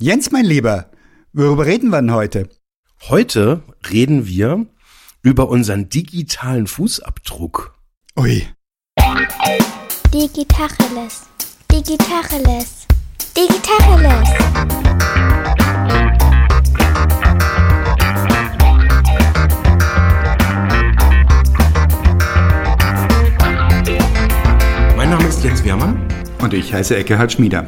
Jens, mein Lieber, worüber reden wir denn heute? Heute reden wir über unseren digitalen Fußabdruck. Ui. Digitacheles. Digitacheles. Digitacheles. Mein Name ist Jens Wehrmann. Und ich heiße Eckehard Schmieder.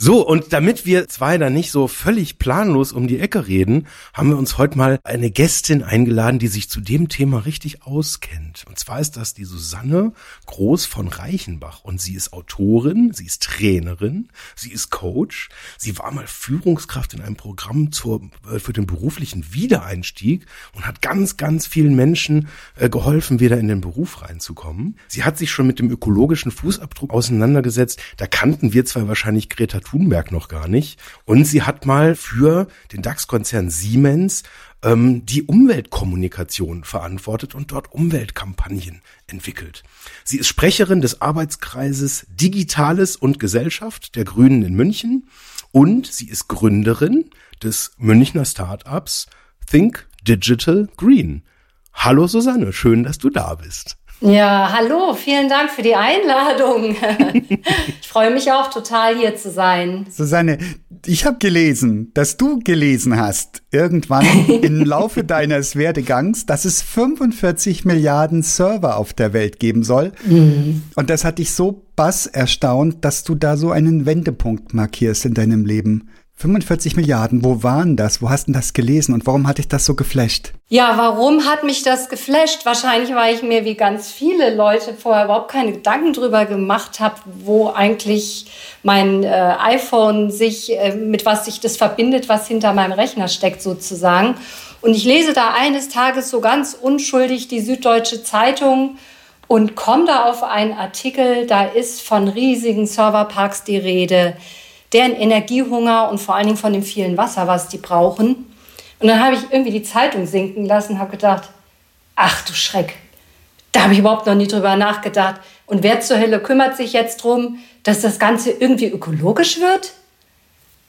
So, und damit wir zwei da nicht so völlig planlos um die Ecke reden, haben wir uns heute mal eine Gästin eingeladen, die sich zu dem Thema richtig auskennt. Und zwar ist das die Susanne Groß von Reichenbach. Und sie ist Autorin, sie ist Trainerin, sie ist Coach, sie war mal Führungskraft in einem Programm zur, äh, für den beruflichen Wiedereinstieg und hat ganz, ganz vielen Menschen äh, geholfen, wieder in den Beruf reinzukommen. Sie hat sich schon mit dem ökologischen Fußabdruck auseinandergesetzt. Da kannten wir zwei wahrscheinlich Greta Thunberg noch gar nicht. Und sie hat mal für den DAX-Konzern Siemens ähm, die Umweltkommunikation verantwortet und dort Umweltkampagnen entwickelt. Sie ist Sprecherin des Arbeitskreises Digitales und Gesellschaft der Grünen in München und sie ist Gründerin des Münchner Startups Think Digital Green. Hallo Susanne, schön, dass du da bist. Ja, hallo, vielen Dank für die Einladung. ich freue mich auch total hier zu sein. Susanne, ich habe gelesen, dass du gelesen hast, irgendwann im Laufe deines Werdegangs, dass es 45 Milliarden Server auf der Welt geben soll. Mhm. Und das hat dich so bass erstaunt, dass du da so einen Wendepunkt markierst in deinem Leben. 45 Milliarden, wo waren das? Wo hast du das gelesen und warum hat dich das so geflasht? Ja, warum hat mich das geflasht? Wahrscheinlich, weil ich mir wie ganz viele Leute vorher überhaupt keine Gedanken drüber gemacht habe, wo eigentlich mein äh, iPhone sich, äh, mit was sich das verbindet, was hinter meinem Rechner steckt sozusagen. Und ich lese da eines Tages so ganz unschuldig die Süddeutsche Zeitung und komme da auf einen Artikel, da ist von riesigen Serverparks die Rede deren Energiehunger und vor allen Dingen von dem vielen Wasser, was die brauchen. Und dann habe ich irgendwie die Zeitung sinken lassen, habe gedacht, ach du Schreck, da habe ich überhaupt noch nie drüber nachgedacht. Und wer zur Hölle kümmert sich jetzt darum, dass das Ganze irgendwie ökologisch wird?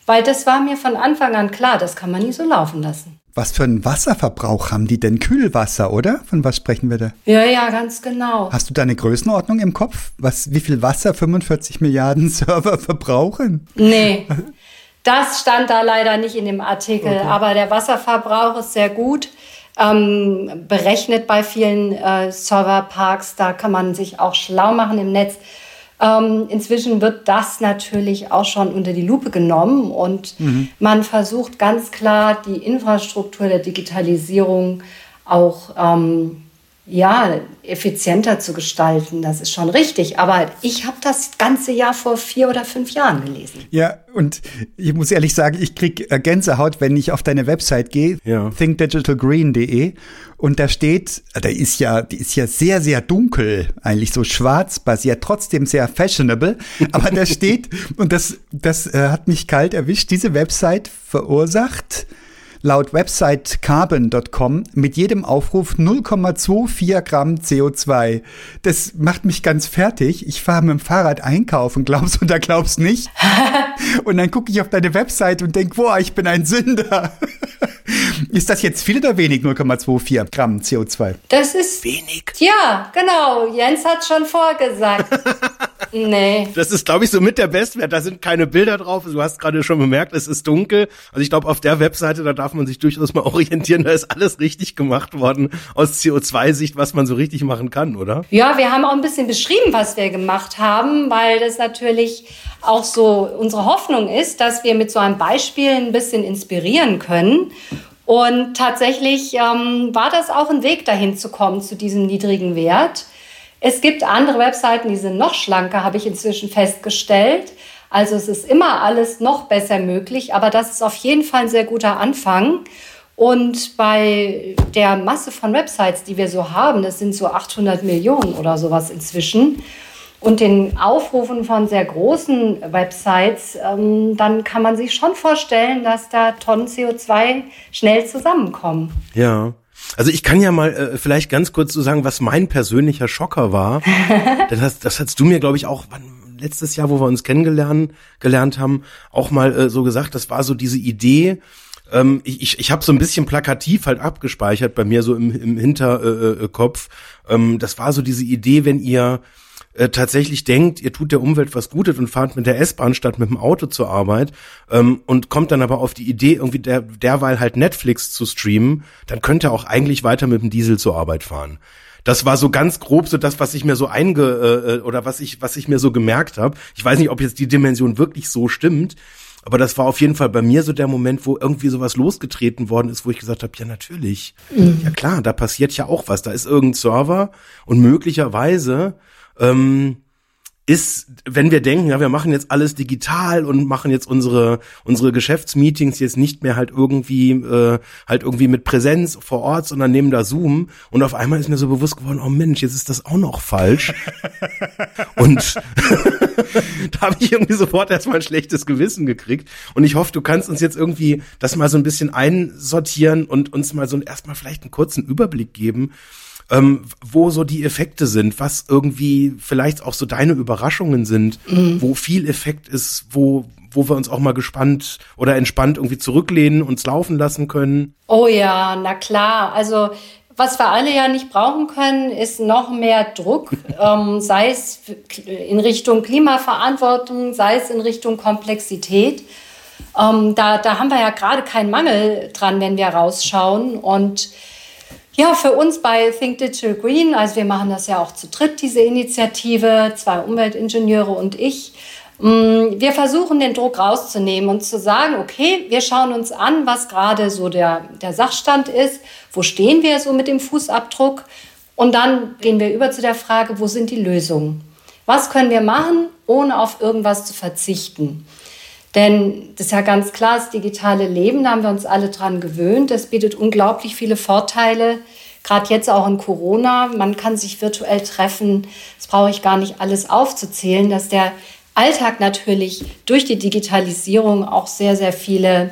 Weil das war mir von Anfang an klar, das kann man nie so laufen lassen. Was für einen Wasserverbrauch haben die denn? Kühlwasser, oder? Von was sprechen wir da? Ja, ja, ganz genau. Hast du da eine Größenordnung im Kopf? Was, wie viel Wasser 45 Milliarden Server verbrauchen? Nee. Das stand da leider nicht in dem Artikel, okay. aber der Wasserverbrauch ist sehr gut ähm, berechnet bei vielen äh, Serverparks. Da kann man sich auch schlau machen im Netz. Ähm, inzwischen wird das natürlich auch schon unter die Lupe genommen und mhm. man versucht ganz klar die Infrastruktur der Digitalisierung auch ähm, ja, effizienter zu gestalten. Das ist schon richtig. Aber ich habe das ganze Jahr vor vier oder fünf Jahren gelesen. Ja, und ich muss ehrlich sagen, ich krieg äh, Gänsehaut, wenn ich auf deine Website gehe, ja. thinkdigitalgreen.de und da steht, äh, da ist ja, die ist ja sehr, sehr dunkel, eigentlich so schwarz basiert, trotzdem sehr fashionable. Aber da steht, und das, das äh, hat mich kalt erwischt, diese Website verursacht laut Website carbon.com mit jedem Aufruf 0,24 Gramm CO2. Das macht mich ganz fertig. Ich fahre mit dem Fahrrad einkaufen, glaubst du oder glaubst nicht? und dann gucke ich auf deine Website und denke, boah, ich bin ein Sünder. Ist das jetzt viel oder wenig 0,24 Gramm CO2? Das ist wenig. Ja, genau. Jens hat schon vorgesagt. Nee. Das ist, glaube ich, so mit der Bestwert. Da sind keine Bilder drauf. Du hast gerade schon bemerkt, es ist dunkel. Also ich glaube, auf der Webseite, da darf man sich durchaus mal orientieren. Da ist alles richtig gemacht worden aus CO2-Sicht, was man so richtig machen kann, oder? Ja, wir haben auch ein bisschen beschrieben, was wir gemacht haben, weil das natürlich auch so unsere Hoffnung ist, dass wir mit so einem Beispiel ein bisschen inspirieren können. Und tatsächlich ähm, war das auch ein Weg dahin zu kommen, zu diesem niedrigen Wert. Es gibt andere Webseiten, die sind noch schlanker, habe ich inzwischen festgestellt. Also es ist immer alles noch besser möglich, aber das ist auf jeden Fall ein sehr guter Anfang. Und bei der Masse von Websites, die wir so haben, das sind so 800 Millionen oder sowas inzwischen, und den Aufrufen von sehr großen Websites, ähm, dann kann man sich schon vorstellen, dass da Tonnen CO2 schnell zusammenkommen. Ja. Also ich kann ja mal äh, vielleicht ganz kurz so sagen, was mein persönlicher Schocker war. das, das hast du mir, glaube ich, auch, wann, letztes Jahr, wo wir uns kennengelernt gelernt haben, auch mal äh, so gesagt, das war so diese Idee, ähm, ich ich, ich habe so ein bisschen plakativ halt abgespeichert bei mir so im, im Hinterkopf. Äh, äh ähm, das war so diese Idee, wenn ihr äh, tatsächlich denkt, ihr tut der Umwelt was Gutes und fahrt mit der S-Bahn statt mit dem Auto zur Arbeit ähm, und kommt dann aber auf die Idee, irgendwie der, derweil halt Netflix zu streamen, dann könnt ihr auch eigentlich weiter mit dem Diesel zur Arbeit fahren. Das war so ganz grob so das, was ich mir so einge äh, äh oder was ich was ich mir so gemerkt habe. Ich weiß nicht, ob jetzt die Dimension wirklich so stimmt, aber das war auf jeden Fall bei mir so der Moment, wo irgendwie sowas losgetreten worden ist, wo ich gesagt habe, ja natürlich, mhm. ja klar, da passiert ja auch was. Da ist irgendein Server und möglicherweise ähm, ist, wenn wir denken, ja, wir machen jetzt alles digital und machen jetzt unsere unsere Geschäftsmeetings jetzt nicht mehr halt irgendwie äh, halt irgendwie mit Präsenz vor Ort, sondern nehmen da Zoom und auf einmal ist mir so bewusst geworden, oh Mensch, jetzt ist das auch noch falsch. und da habe ich irgendwie sofort erstmal ein schlechtes Gewissen gekriegt und ich hoffe, du kannst uns jetzt irgendwie das mal so ein bisschen einsortieren und uns mal so erstmal vielleicht einen kurzen Überblick geben ähm, wo so die Effekte sind, was irgendwie vielleicht auch so deine Überraschungen sind, mhm. wo viel Effekt ist, wo wo wir uns auch mal gespannt oder entspannt irgendwie zurücklehnen, uns laufen lassen können. Oh ja, na klar. Also was wir alle ja nicht brauchen können, ist noch mehr Druck, ähm, sei es in Richtung Klimaverantwortung, sei es in Richtung Komplexität. Ähm, da, da haben wir ja gerade keinen Mangel dran, wenn wir rausschauen. Und ja, für uns bei Think Digital Green, also wir machen das ja auch zu dritt, diese Initiative, zwei Umweltingenieure und ich. Mm, wir versuchen den Druck rauszunehmen und zu sagen, okay, wir schauen uns an, was gerade so der, der Sachstand ist, wo stehen wir so mit dem Fußabdruck und dann gehen wir über zu der Frage, wo sind die Lösungen? Was können wir machen, ohne auf irgendwas zu verzichten? Denn das ist ja ganz klar, das digitale Leben, da haben wir uns alle dran gewöhnt. Das bietet unglaublich viele Vorteile, gerade jetzt auch in Corona. Man kann sich virtuell treffen. Das brauche ich gar nicht alles aufzuzählen, dass der Alltag natürlich durch die Digitalisierung auch sehr, sehr viele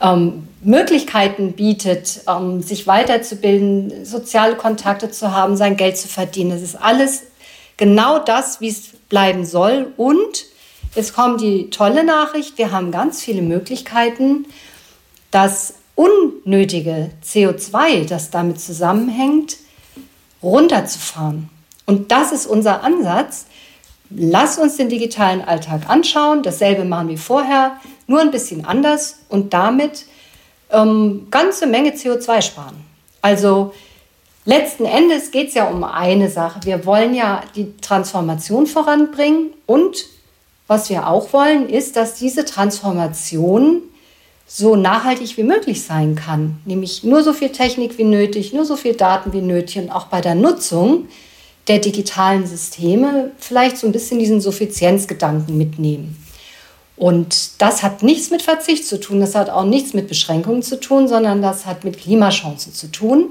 ähm, Möglichkeiten bietet, ähm, sich weiterzubilden, soziale Kontakte zu haben, sein Geld zu verdienen. Das ist alles genau das, wie es bleiben soll. Und Jetzt kommt die tolle Nachricht, wir haben ganz viele Möglichkeiten, das unnötige CO2, das damit zusammenhängt, runterzufahren. Und das ist unser Ansatz. Lass uns den digitalen Alltag anschauen, dasselbe machen wie vorher, nur ein bisschen anders und damit ähm, ganze Menge CO2 sparen. Also letzten Endes geht es ja um eine Sache. Wir wollen ja die Transformation voranbringen und was wir auch wollen, ist, dass diese Transformation so nachhaltig wie möglich sein kann. Nämlich nur so viel Technik wie nötig, nur so viel Daten wie nötig und auch bei der Nutzung der digitalen Systeme vielleicht so ein bisschen diesen Suffizienzgedanken mitnehmen. Und das hat nichts mit Verzicht zu tun, das hat auch nichts mit Beschränkungen zu tun, sondern das hat mit Klimachancen zu tun.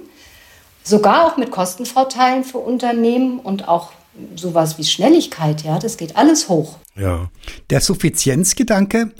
Sogar auch mit Kostenvorteilen für Unternehmen und auch sowas wie Schnelligkeit, ja, das geht alles hoch. Ja. Der Suffizienzgedanke,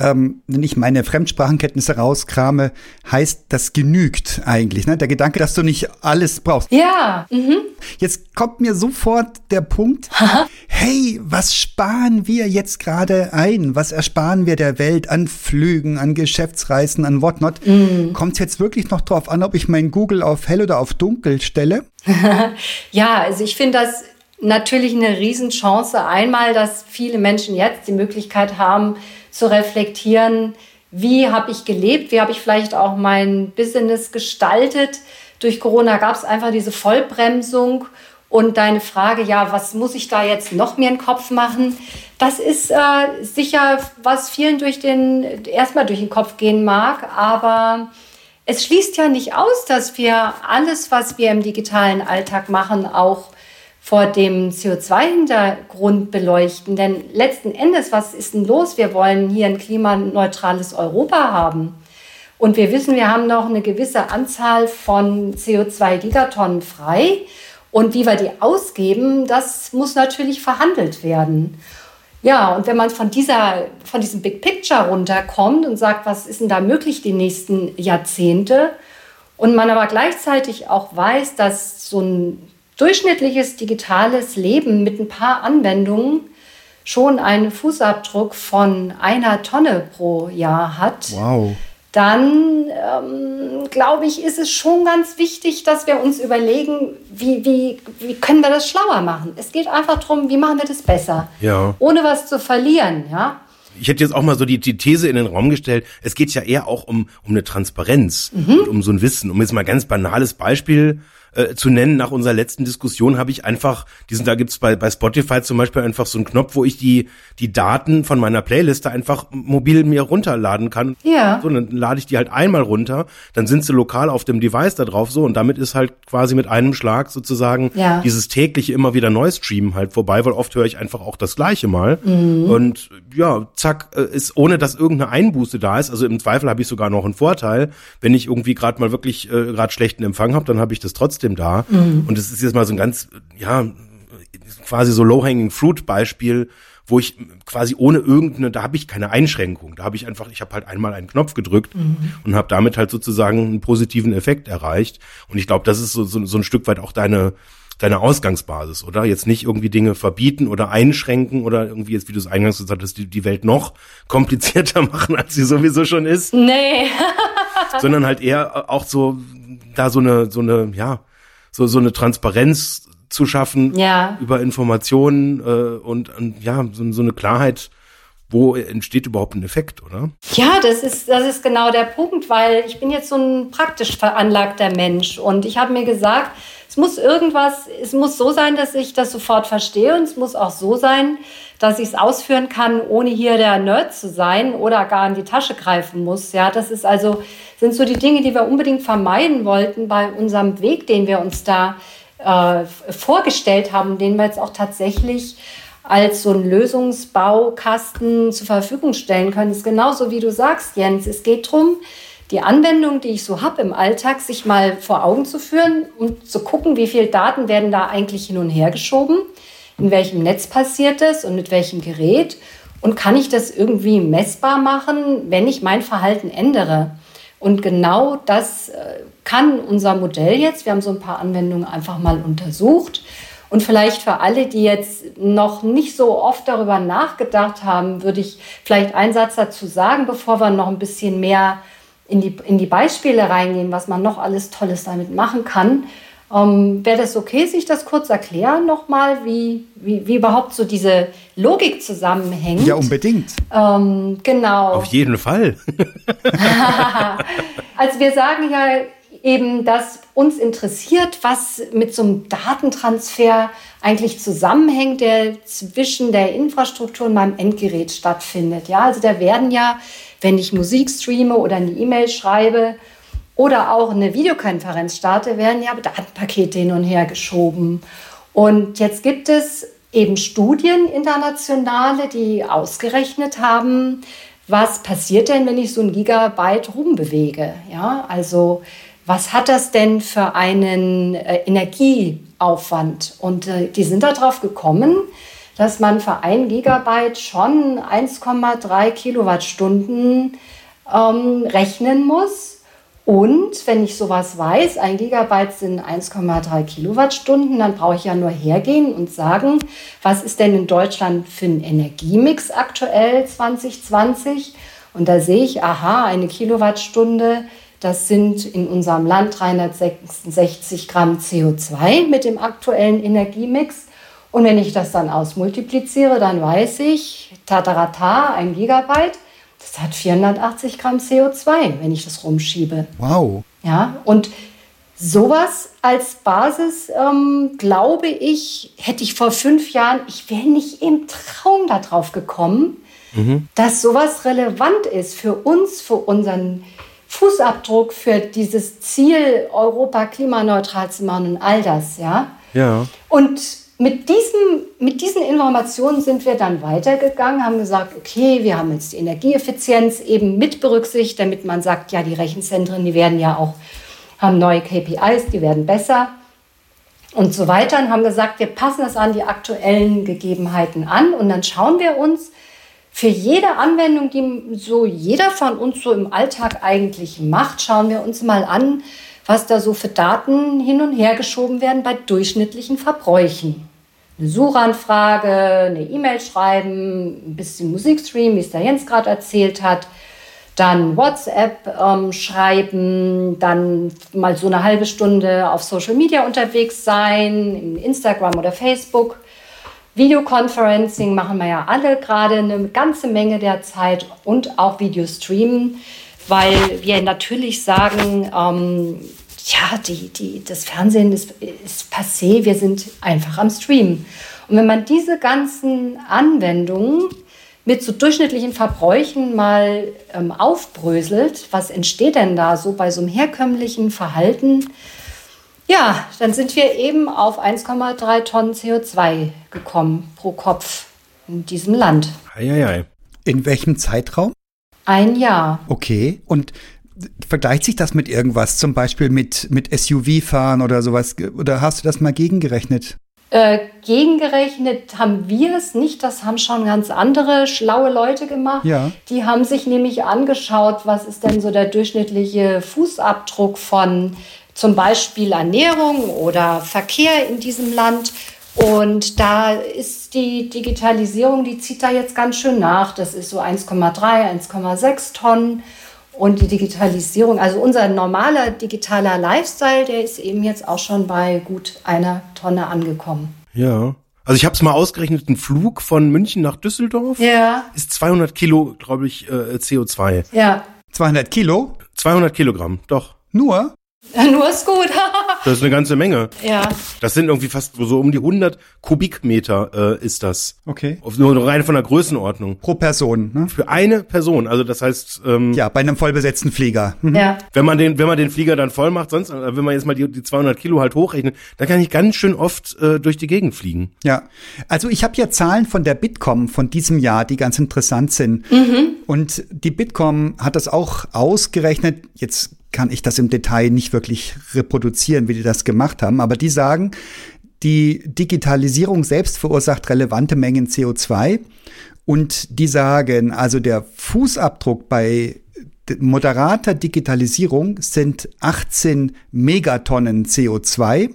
ähm, wenn ich meine Fremdsprachenkenntnisse rauskrame, heißt, das genügt eigentlich. Ne? Der Gedanke, dass du nicht alles brauchst. Ja. Mhm. Jetzt kommt mir sofort der Punkt, hey, was sparen wir jetzt gerade ein? Was ersparen wir der Welt an Flügen, an Geschäftsreisen, an whatnot? Mhm. Kommt es jetzt wirklich noch drauf an, ob ich mein Google auf hell oder auf dunkel stelle? ja, also ich finde das natürlich eine Riesenchance. Einmal, dass viele Menschen jetzt die Möglichkeit haben zu reflektieren, wie habe ich gelebt, wie habe ich vielleicht auch mein Business gestaltet. Durch Corona gab es einfach diese Vollbremsung und deine Frage, ja, was muss ich da jetzt noch mir in den Kopf machen? Das ist äh, sicher, was vielen durch den, erstmal durch den Kopf gehen mag, aber es schließt ja nicht aus, dass wir alles, was wir im digitalen Alltag machen, auch vor dem CO2-Hintergrund beleuchten. Denn letzten Endes, was ist denn los? Wir wollen hier ein klimaneutrales Europa haben. Und wir wissen, wir haben noch eine gewisse Anzahl von CO2-Gigatonnen frei. Und wie wir die ausgeben, das muss natürlich verhandelt werden. Ja, und wenn man von, dieser, von diesem Big Picture runterkommt und sagt, was ist denn da möglich die nächsten Jahrzehnte, und man aber gleichzeitig auch weiß, dass so ein durchschnittliches digitales Leben mit ein paar Anwendungen schon einen Fußabdruck von einer Tonne pro Jahr hat, wow. dann ähm, glaube ich, ist es schon ganz wichtig, dass wir uns überlegen, wie, wie, wie können wir das schlauer machen. Es geht einfach darum, wie machen wir das besser, ja. ohne was zu verlieren. Ja? Ich hätte jetzt auch mal so die, die These in den Raum gestellt, es geht ja eher auch um, um eine Transparenz mhm. und um so ein Wissen. Um jetzt mal ganz banales Beispiel äh, zu nennen, nach unserer letzten Diskussion habe ich einfach, diesen, da gibt's bei, bei Spotify zum Beispiel einfach so einen Knopf, wo ich die, die Daten von meiner Playliste einfach mobil mir runterladen kann. Ja. So, dann lade ich die halt einmal runter, dann sind sie lokal auf dem Device da drauf so und damit ist halt quasi mit einem Schlag sozusagen ja. dieses tägliche immer wieder Neustreamen halt vorbei, weil oft höre ich einfach auch das gleiche mal. Mhm. Und ja, zack, äh, ist ohne dass irgendeine Einbuße da ist. Also im Zweifel habe ich sogar noch einen Vorteil, wenn ich irgendwie gerade mal wirklich äh, gerade schlechten Empfang habe, dann habe ich das trotzdem da. Mhm. Und es ist jetzt mal so ein ganz, ja, quasi so low-hanging fruit Beispiel, wo ich quasi ohne irgendeine, da habe ich keine Einschränkung. Da habe ich einfach, ich habe halt einmal einen Knopf gedrückt mhm. und habe damit halt sozusagen einen positiven Effekt erreicht. Und ich glaube, das ist so, so, so ein Stück weit auch deine deine Ausgangsbasis, oder? Jetzt nicht irgendwie Dinge verbieten oder einschränken oder irgendwie jetzt, wie du es eingangs gesagt hast, die, die Welt noch komplizierter machen, als sie sowieso schon ist. Nee. sondern halt eher auch so, da so eine, so eine, ja, so, so eine Transparenz zu schaffen ja. über Informationen äh, und, und ja, so, so eine Klarheit, wo entsteht überhaupt ein Effekt, oder? Ja, das ist, das ist genau der Punkt, weil ich bin jetzt so ein praktisch veranlagter Mensch und ich habe mir gesagt, es muss irgendwas, es muss so sein, dass ich das sofort verstehe und es muss auch so sein, dass ich es ausführen kann, ohne hier der Nerd zu sein oder gar in die Tasche greifen muss. Ja, das ist also, sind so die Dinge, die wir unbedingt vermeiden wollten bei unserem Weg, den wir uns da äh, vorgestellt haben, den wir jetzt auch tatsächlich als so einen Lösungsbaukasten zur Verfügung stellen können. Das ist genauso wie du sagst, Jens. Es geht darum, die Anwendung, die ich so habe im Alltag, sich mal vor Augen zu führen und zu gucken, wie viele Daten werden da eigentlich hin und her geschoben, in welchem Netz passiert es und mit welchem Gerät und kann ich das irgendwie messbar machen, wenn ich mein Verhalten ändere. Und genau das äh, kann unser Modell jetzt. Wir haben so ein paar Anwendungen einfach mal untersucht. Und vielleicht für alle, die jetzt noch nicht so oft darüber nachgedacht haben, würde ich vielleicht einen Satz dazu sagen, bevor wir noch ein bisschen mehr in die, in die Beispiele reingehen, was man noch alles Tolles damit machen kann. Ähm, Wäre das okay, sich das kurz erklären nochmal, wie, wie, wie überhaupt so diese Logik zusammenhängt? Ja, unbedingt. Ähm, genau. Auf jeden Fall. also wir sagen ja eben, dass uns interessiert, was mit so einem Datentransfer eigentlich zusammenhängt, der zwischen der Infrastruktur und meinem Endgerät stattfindet. Ja, also da werden ja wenn ich Musik streame oder eine E-Mail schreibe oder auch eine Videokonferenz starte, werden ja Datenpakete hin und her geschoben. Und jetzt gibt es eben Studien internationale, die ausgerechnet haben, was passiert denn, wenn ich so ein Gigabyte rumbewege? Ja, also was hat das denn für einen äh, Energieaufwand? Und äh, die sind darauf gekommen, dass man für ein Gigabyte schon 1,3 Kilowattstunden ähm, rechnen muss. Und wenn ich sowas weiß, ein Gigabyte sind 1,3 Kilowattstunden, dann brauche ich ja nur hergehen und sagen, was ist denn in Deutschland für ein Energiemix aktuell 2020? Und da sehe ich, aha, eine Kilowattstunde, das sind in unserem Land 366 Gramm CO2 mit dem aktuellen Energiemix. Und wenn ich das dann ausmultipliziere, dann weiß ich, tatarata, ein Gigabyte, das hat 480 Gramm CO2, wenn ich das rumschiebe. Wow. Ja, und sowas als Basis, ähm, glaube ich, hätte ich vor fünf Jahren, ich wäre nicht im Traum darauf gekommen, mhm. dass sowas relevant ist für uns, für unseren Fußabdruck, für dieses Ziel, Europa klimaneutral zu machen und all das, ja. Ja. Und mit, diesem, mit diesen Informationen sind wir dann weitergegangen, haben gesagt, okay, wir haben jetzt die Energieeffizienz eben mit berücksichtigt, damit man sagt, ja, die Rechenzentren, die werden ja auch, haben neue KPIs, die werden besser. Und so weiter. Und haben gesagt, wir passen das an die aktuellen Gegebenheiten an. Und dann schauen wir uns für jede Anwendung, die so jeder von uns so im Alltag eigentlich macht, schauen wir uns mal an, was da so für Daten hin und her geschoben werden bei durchschnittlichen Verbräuchen. Eine Suchanfrage, eine E-Mail schreiben, ein bisschen Musik streamen, wie es der Jens gerade erzählt hat, dann WhatsApp ähm, schreiben, dann mal so eine halbe Stunde auf Social Media unterwegs sein, in Instagram oder Facebook. Videoconferencing machen wir ja alle gerade eine ganze Menge der Zeit und auch Videostreamen, weil wir natürlich sagen, ähm, ja, die, die, das Fernsehen ist, ist passé, wir sind einfach am Stream. Und wenn man diese ganzen Anwendungen mit so durchschnittlichen Verbräuchen mal ähm, aufbröselt, was entsteht denn da so bei so einem herkömmlichen Verhalten? Ja, dann sind wir eben auf 1,3 Tonnen CO2 gekommen pro Kopf in diesem Land. Eieiei. In welchem Zeitraum? Ein Jahr. Okay. Und vergleicht sich das mit irgendwas, zum Beispiel mit, mit SUV-Fahren oder sowas? Oder hast du das mal gegengerechnet? Äh, gegengerechnet haben wir es nicht, das haben schon ganz andere schlaue Leute gemacht. Ja. Die haben sich nämlich angeschaut, was ist denn so der durchschnittliche Fußabdruck von zum Beispiel Ernährung oder Verkehr in diesem Land. Und da ist die Digitalisierung, die zieht da jetzt ganz schön nach. Das ist so 1,3, 1,6 Tonnen. Und die Digitalisierung, also unser normaler digitaler Lifestyle, der ist eben jetzt auch schon bei gut einer Tonne angekommen. Ja. Also ich habe es mal ausgerechnet, ein Flug von München nach Düsseldorf ja. ist 200 Kilo, glaube ich, äh, CO2. Ja. 200 Kilo? 200 Kilogramm, doch. Nur? Nur ist gut. das ist eine ganze Menge. Ja. Das sind irgendwie fast so um die 100 Kubikmeter äh, ist das. Okay. Nur rein von der Größenordnung. Pro Person, ne? Für eine Person. Also das heißt. Ähm, ja, bei einem vollbesetzten Flieger. Mhm. Ja. Wenn man den, wenn man den Flieger dann voll macht, sonst, äh, wenn man jetzt mal die, die 200 Kilo halt hochrechnet, dann kann ich ganz schön oft äh, durch die Gegend fliegen. Ja. Also ich habe ja Zahlen von der Bitkom von diesem Jahr, die ganz interessant sind. Mhm. Und die Bitkom hat das auch ausgerechnet. Jetzt kann ich das im Detail nicht wirklich reproduzieren, wie die das gemacht haben, aber die sagen, die Digitalisierung selbst verursacht relevante Mengen CO2 und die sagen, also der Fußabdruck bei moderater Digitalisierung sind 18 Megatonnen CO2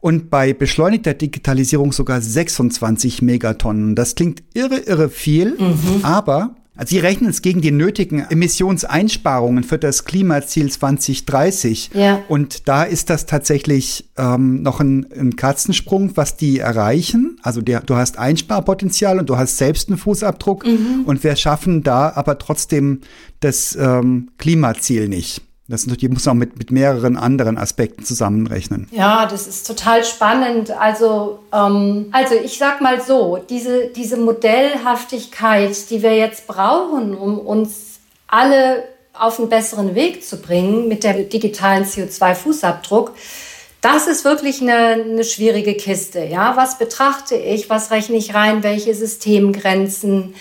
und bei beschleunigter Digitalisierung sogar 26 Megatonnen. Das klingt irre, irre viel, mhm. aber also sie rechnen es gegen die nötigen Emissionseinsparungen für das Klimaziel 2030. Ja. Und da ist das tatsächlich ähm, noch ein, ein Katzensprung, was die erreichen. Also der, du hast Einsparpotenzial und du hast selbst einen Fußabdruck. Mhm. Und wir schaffen da aber trotzdem das ähm, Klimaziel nicht. Das natürlich, muss man mit, mit mehreren anderen Aspekten zusammenrechnen. Ja, das ist total spannend. Also, ähm, also ich sag mal so, diese, diese Modellhaftigkeit, die wir jetzt brauchen, um uns alle auf einen besseren Weg zu bringen mit der digitalen CO2-Fußabdruck, das ist wirklich eine, eine schwierige Kiste. Ja, was betrachte ich? Was rechne ich rein? Welche Systemgrenzen?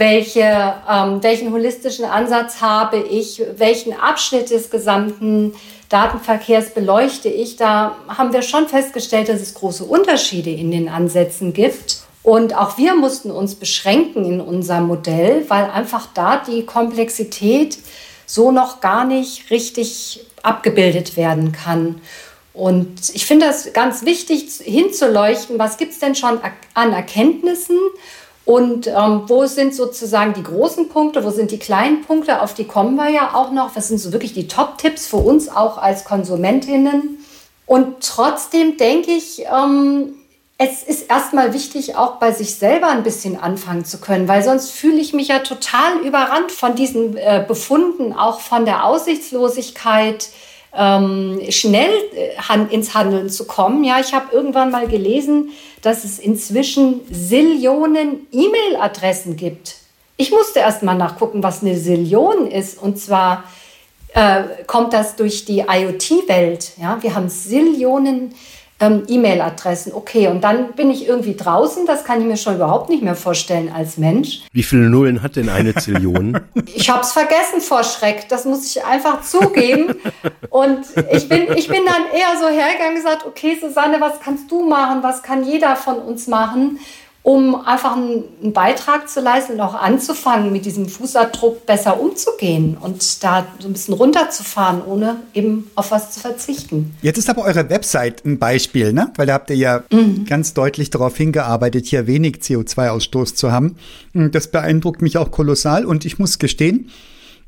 Welche, ähm, welchen holistischen Ansatz habe ich, welchen Abschnitt des gesamten Datenverkehrs beleuchte ich. Da haben wir schon festgestellt, dass es große Unterschiede in den Ansätzen gibt. Und auch wir mussten uns beschränken in unserem Modell, weil einfach da die Komplexität so noch gar nicht richtig abgebildet werden kann. Und ich finde das ganz wichtig hinzuleuchten, was gibt es denn schon an Erkenntnissen und ähm, wo sind sozusagen die großen Punkte, wo sind die kleinen Punkte, auf die kommen wir ja auch noch. Was sind so wirklich die Top-Tipps für uns auch als Konsumentinnen? Und trotzdem denke ich, ähm, es ist erstmal wichtig, auch bei sich selber ein bisschen anfangen zu können, weil sonst fühle ich mich ja total überrannt von diesen äh, Befunden, auch von der Aussichtslosigkeit, ähm, schnell äh, ins Handeln zu kommen. Ja, ich habe irgendwann mal gelesen, dass es inzwischen Sillionen E-Mail-Adressen gibt. Ich musste erst mal nachgucken, was eine Sillion ist. Und zwar äh, kommt das durch die IoT-Welt. Ja, wir haben Sillionen ähm, E-Mail-Adressen. Okay, und dann bin ich irgendwie draußen. Das kann ich mir schon überhaupt nicht mehr vorstellen als Mensch. Wie viele Nullen hat denn eine Zillion? ich habe es vergessen vor Schreck. Das muss ich einfach zugeben. und ich bin, ich bin dann eher so hergegangen und gesagt, okay, Susanne, was kannst du machen? Was kann jeder von uns machen? Um einfach einen, Beitrag zu leisten und auch anzufangen, mit diesem Fußabdruck besser umzugehen und da so ein bisschen runterzufahren, ohne eben auf was zu verzichten. Jetzt ist aber eure Website ein Beispiel, ne? Weil da habt ihr ja mhm. ganz deutlich darauf hingearbeitet, hier wenig CO2-Ausstoß zu haben. Das beeindruckt mich auch kolossal und ich muss gestehen,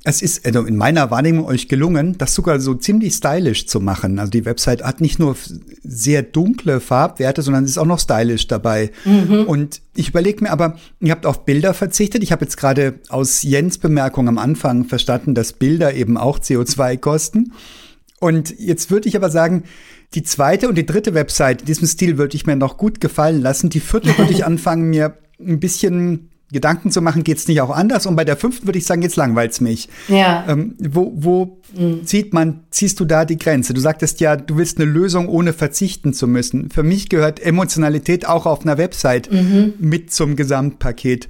es ist also in meiner Wahrnehmung euch gelungen, das sogar so ziemlich stylisch zu machen. Also die Website hat nicht nur sehr dunkle Farbwerte, sondern ist auch noch stylisch dabei. Mhm. Und ich überlege mir aber, ihr habt auf Bilder verzichtet. Ich habe jetzt gerade aus Jens Bemerkung am Anfang verstanden, dass Bilder eben auch CO2 kosten. Und jetzt würde ich aber sagen, die zweite und die dritte Website in diesem Stil würde ich mir noch gut gefallen lassen. Die vierte würde ich anfangen, mir ein bisschen Gedanken zu machen, geht es nicht auch anders? Und bei der fünften würde ich sagen, jetzt langweilt's mich. Ja. Ähm, wo wo mhm. zieht man, ziehst du da die Grenze? Du sagtest ja, du willst eine Lösung, ohne verzichten zu müssen. Für mich gehört Emotionalität auch auf einer Website mhm. mit zum Gesamtpaket.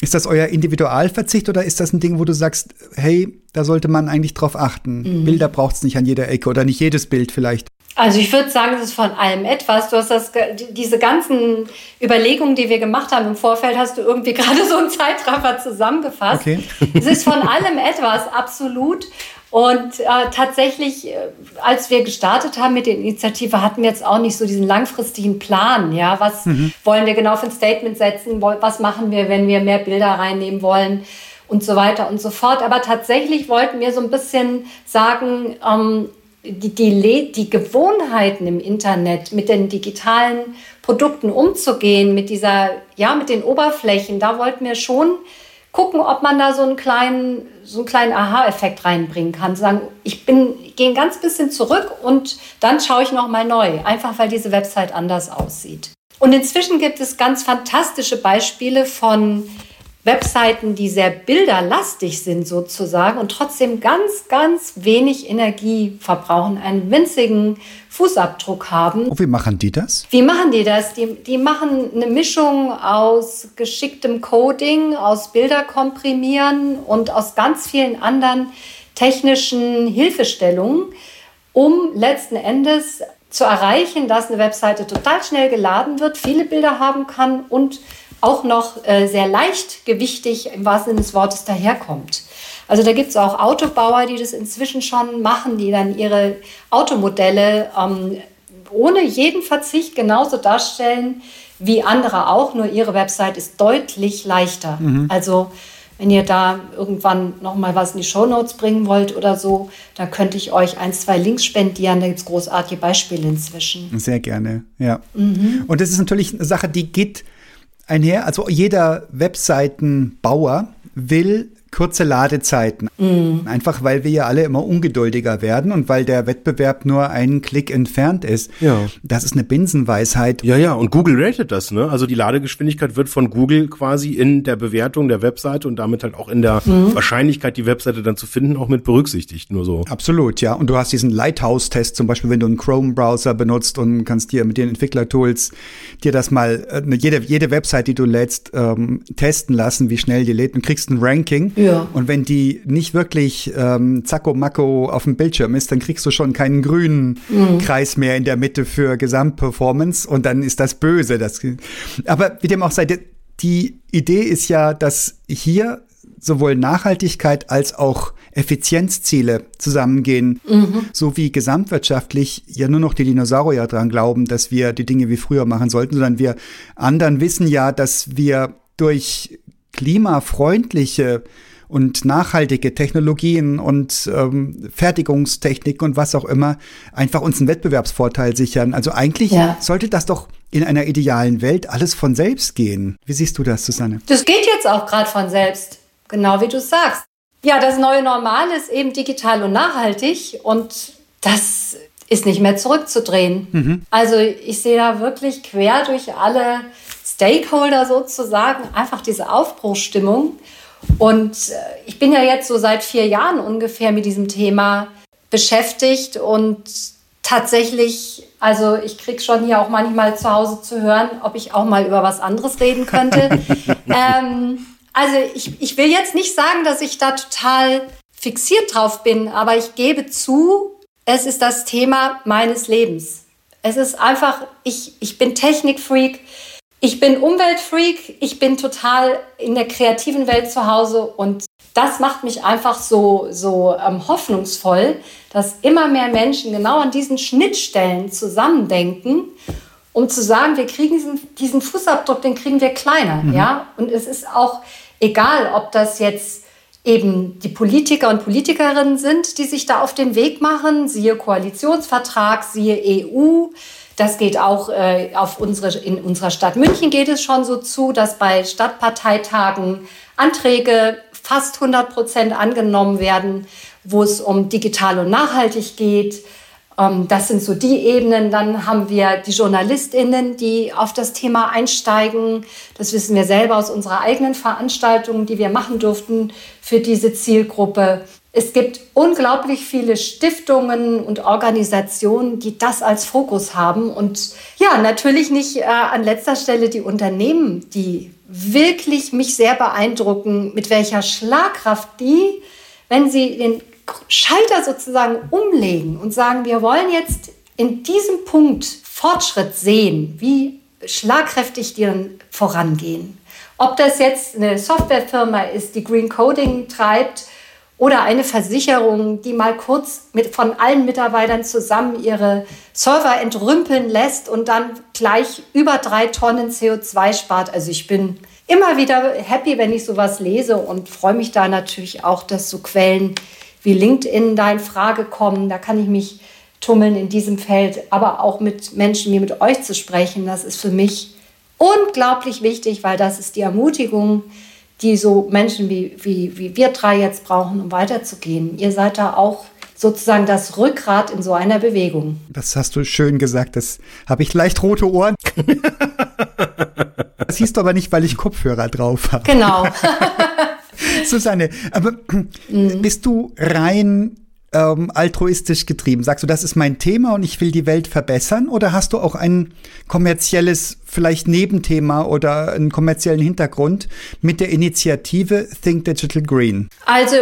Ist das euer Individualverzicht oder ist das ein Ding, wo du sagst, hey, da sollte man eigentlich drauf achten? Mhm. Bilder braucht's nicht an jeder Ecke oder nicht jedes Bild vielleicht. Also ich würde sagen, es ist von allem etwas. Du hast das, diese ganzen Überlegungen, die wir gemacht haben im Vorfeld, hast du irgendwie gerade so einen Zeitraffer zusammengefasst. Okay. es ist von allem etwas, absolut. Und äh, tatsächlich, äh, als wir gestartet haben mit der Initiative, hatten wir jetzt auch nicht so diesen langfristigen Plan. Ja, was mhm. wollen wir genau für ein Statement setzen? Was machen wir, wenn wir mehr Bilder reinnehmen wollen? Und so weiter und so fort. Aber tatsächlich wollten wir so ein bisschen sagen, ähm, die, die, die Gewohnheiten im Internet mit den digitalen Produkten umzugehen, mit dieser, ja, mit den Oberflächen, da wollten wir schon gucken, ob man da so einen kleinen, so einen kleinen Aha-Effekt reinbringen kann. Sagen, ich bin, gehe ein ganz bisschen zurück und dann schaue ich nochmal neu, einfach weil diese Website anders aussieht. Und inzwischen gibt es ganz fantastische Beispiele von Webseiten, die sehr bilderlastig sind sozusagen und trotzdem ganz, ganz wenig Energie verbrauchen, einen winzigen Fußabdruck haben. Und wie machen die das? Wie machen die das? Die, die machen eine Mischung aus geschicktem Coding, aus Bilder komprimieren und aus ganz vielen anderen technischen Hilfestellungen, um letzten Endes zu erreichen, dass eine Webseite total schnell geladen wird, viele Bilder haben kann und auch noch äh, sehr leichtgewichtig im wahrsten Sinne des Wortes daherkommt. Also da gibt es auch Autobauer, die das inzwischen schon machen, die dann ihre Automodelle ähm, ohne jeden Verzicht genauso darstellen wie andere auch, nur ihre Website ist deutlich leichter. Mhm. Also wenn ihr da irgendwann noch mal was in die Show Notes bringen wollt oder so, da könnte ich euch ein, zwei Links spendieren. Da gibt es großartige Beispiele inzwischen. Sehr gerne, ja. Mhm. Und das ist natürlich eine Sache, die geht einher. Also jeder Webseitenbauer will kurze Ladezeiten. Mhm. Einfach weil wir ja alle immer ungeduldiger werden und weil der Wettbewerb nur einen Klick entfernt ist. Ja. Das ist eine Binsenweisheit. Ja, ja, und Google ratet das, ne? Also die Ladegeschwindigkeit wird von Google quasi in der Bewertung der Webseite und damit halt auch in der mhm. Wahrscheinlichkeit, die Webseite dann zu finden, auch mit berücksichtigt. Nur so. Absolut, ja. Und du hast diesen Lighthouse-Test zum Beispiel, wenn du einen Chrome-Browser benutzt und kannst dir mit den Entwicklertools dir das mal, äh, jede, jede Website, die du lädst, ähm, testen lassen, wie schnell die lädt und kriegst ein Ranking. Ja. Und wenn die nicht wirklich ähm, zacko-macko auf dem Bildschirm ist, dann kriegst du schon keinen grünen mhm. Kreis mehr in der Mitte für Gesamtperformance und dann ist das böse. Das, aber wie dem auch sei, die Idee ist ja, dass hier sowohl Nachhaltigkeit als auch Effizienzziele zusammengehen, mhm. so wie gesamtwirtschaftlich ja nur noch die Dinosaurier dran glauben, dass wir die Dinge wie früher machen sollten, sondern wir anderen wissen ja, dass wir durch klimafreundliche und nachhaltige Technologien und ähm, Fertigungstechnik und was auch immer einfach uns einen Wettbewerbsvorteil sichern. Also eigentlich ja. sollte das doch in einer idealen Welt alles von selbst gehen. Wie siehst du das, Susanne? Das geht jetzt auch gerade von selbst, genau wie du sagst. Ja, das neue Normal ist eben digital und nachhaltig und das ist nicht mehr zurückzudrehen. Mhm. Also ich sehe da wirklich quer durch alle Stakeholder sozusagen einfach diese Aufbruchsstimmung. Und äh, ich bin ja jetzt so seit vier Jahren ungefähr mit diesem Thema beschäftigt und tatsächlich, also ich kriege schon hier auch manchmal zu Hause zu hören, ob ich auch mal über was anderes reden könnte. ähm, also ich, ich will jetzt nicht sagen, dass ich da total fixiert drauf bin, aber ich gebe zu, es ist das Thema meines Lebens. Es ist einfach, ich, ich bin Technikfreak. Ich bin Umweltfreak, ich bin total in der kreativen Welt zu Hause und das macht mich einfach so, so ähm, hoffnungsvoll, dass immer mehr Menschen genau an diesen Schnittstellen zusammendenken, um zu sagen, wir kriegen diesen, diesen Fußabdruck, den kriegen wir kleiner. Mhm. Ja? Und es ist auch egal, ob das jetzt eben die Politiker und Politikerinnen sind, die sich da auf den Weg machen, siehe Koalitionsvertrag, siehe EU. Das geht auch äh, auf unsere, in unserer Stadt München geht es schon so zu, dass bei Stadtparteitagen Anträge fast 100 Prozent angenommen werden, wo es um digital und nachhaltig geht. Ähm, das sind so die Ebenen. Dann haben wir die JournalistInnen, die auf das Thema einsteigen. Das wissen wir selber aus unserer eigenen Veranstaltung, die wir machen durften für diese Zielgruppe. Es gibt unglaublich viele Stiftungen und Organisationen, die das als Fokus haben. Und ja, natürlich nicht äh, an letzter Stelle die Unternehmen, die wirklich mich sehr beeindrucken, mit welcher Schlagkraft die, wenn sie den Schalter sozusagen umlegen und sagen, wir wollen jetzt in diesem Punkt Fortschritt sehen, wie schlagkräftig die dann vorangehen. Ob das jetzt eine Softwarefirma ist, die Green Coding treibt, oder eine Versicherung, die mal kurz mit, von allen Mitarbeitern zusammen ihre Server entrümpeln lässt und dann gleich über drei Tonnen CO2 spart. Also ich bin immer wieder happy, wenn ich sowas lese und freue mich da natürlich auch, dass so Quellen wie LinkedIn da in Frage kommen. Da kann ich mich tummeln in diesem Feld, aber auch mit Menschen wie mit euch zu sprechen. Das ist für mich unglaublich wichtig, weil das ist die Ermutigung, die so Menschen wie, wie, wie wir drei jetzt brauchen, um weiterzugehen. Ihr seid da auch sozusagen das Rückgrat in so einer Bewegung. Das hast du schön gesagt. Das habe ich leicht rote Ohren. das siehst du aber nicht, weil ich Kopfhörer drauf habe. Genau. Susanne, aber mhm. bist du rein ähm, altruistisch getrieben? Sagst du, das ist mein Thema und ich will die Welt verbessern? Oder hast du auch ein kommerzielles, vielleicht Nebenthema oder einen kommerziellen Hintergrund mit der Initiative Think Digital Green? Also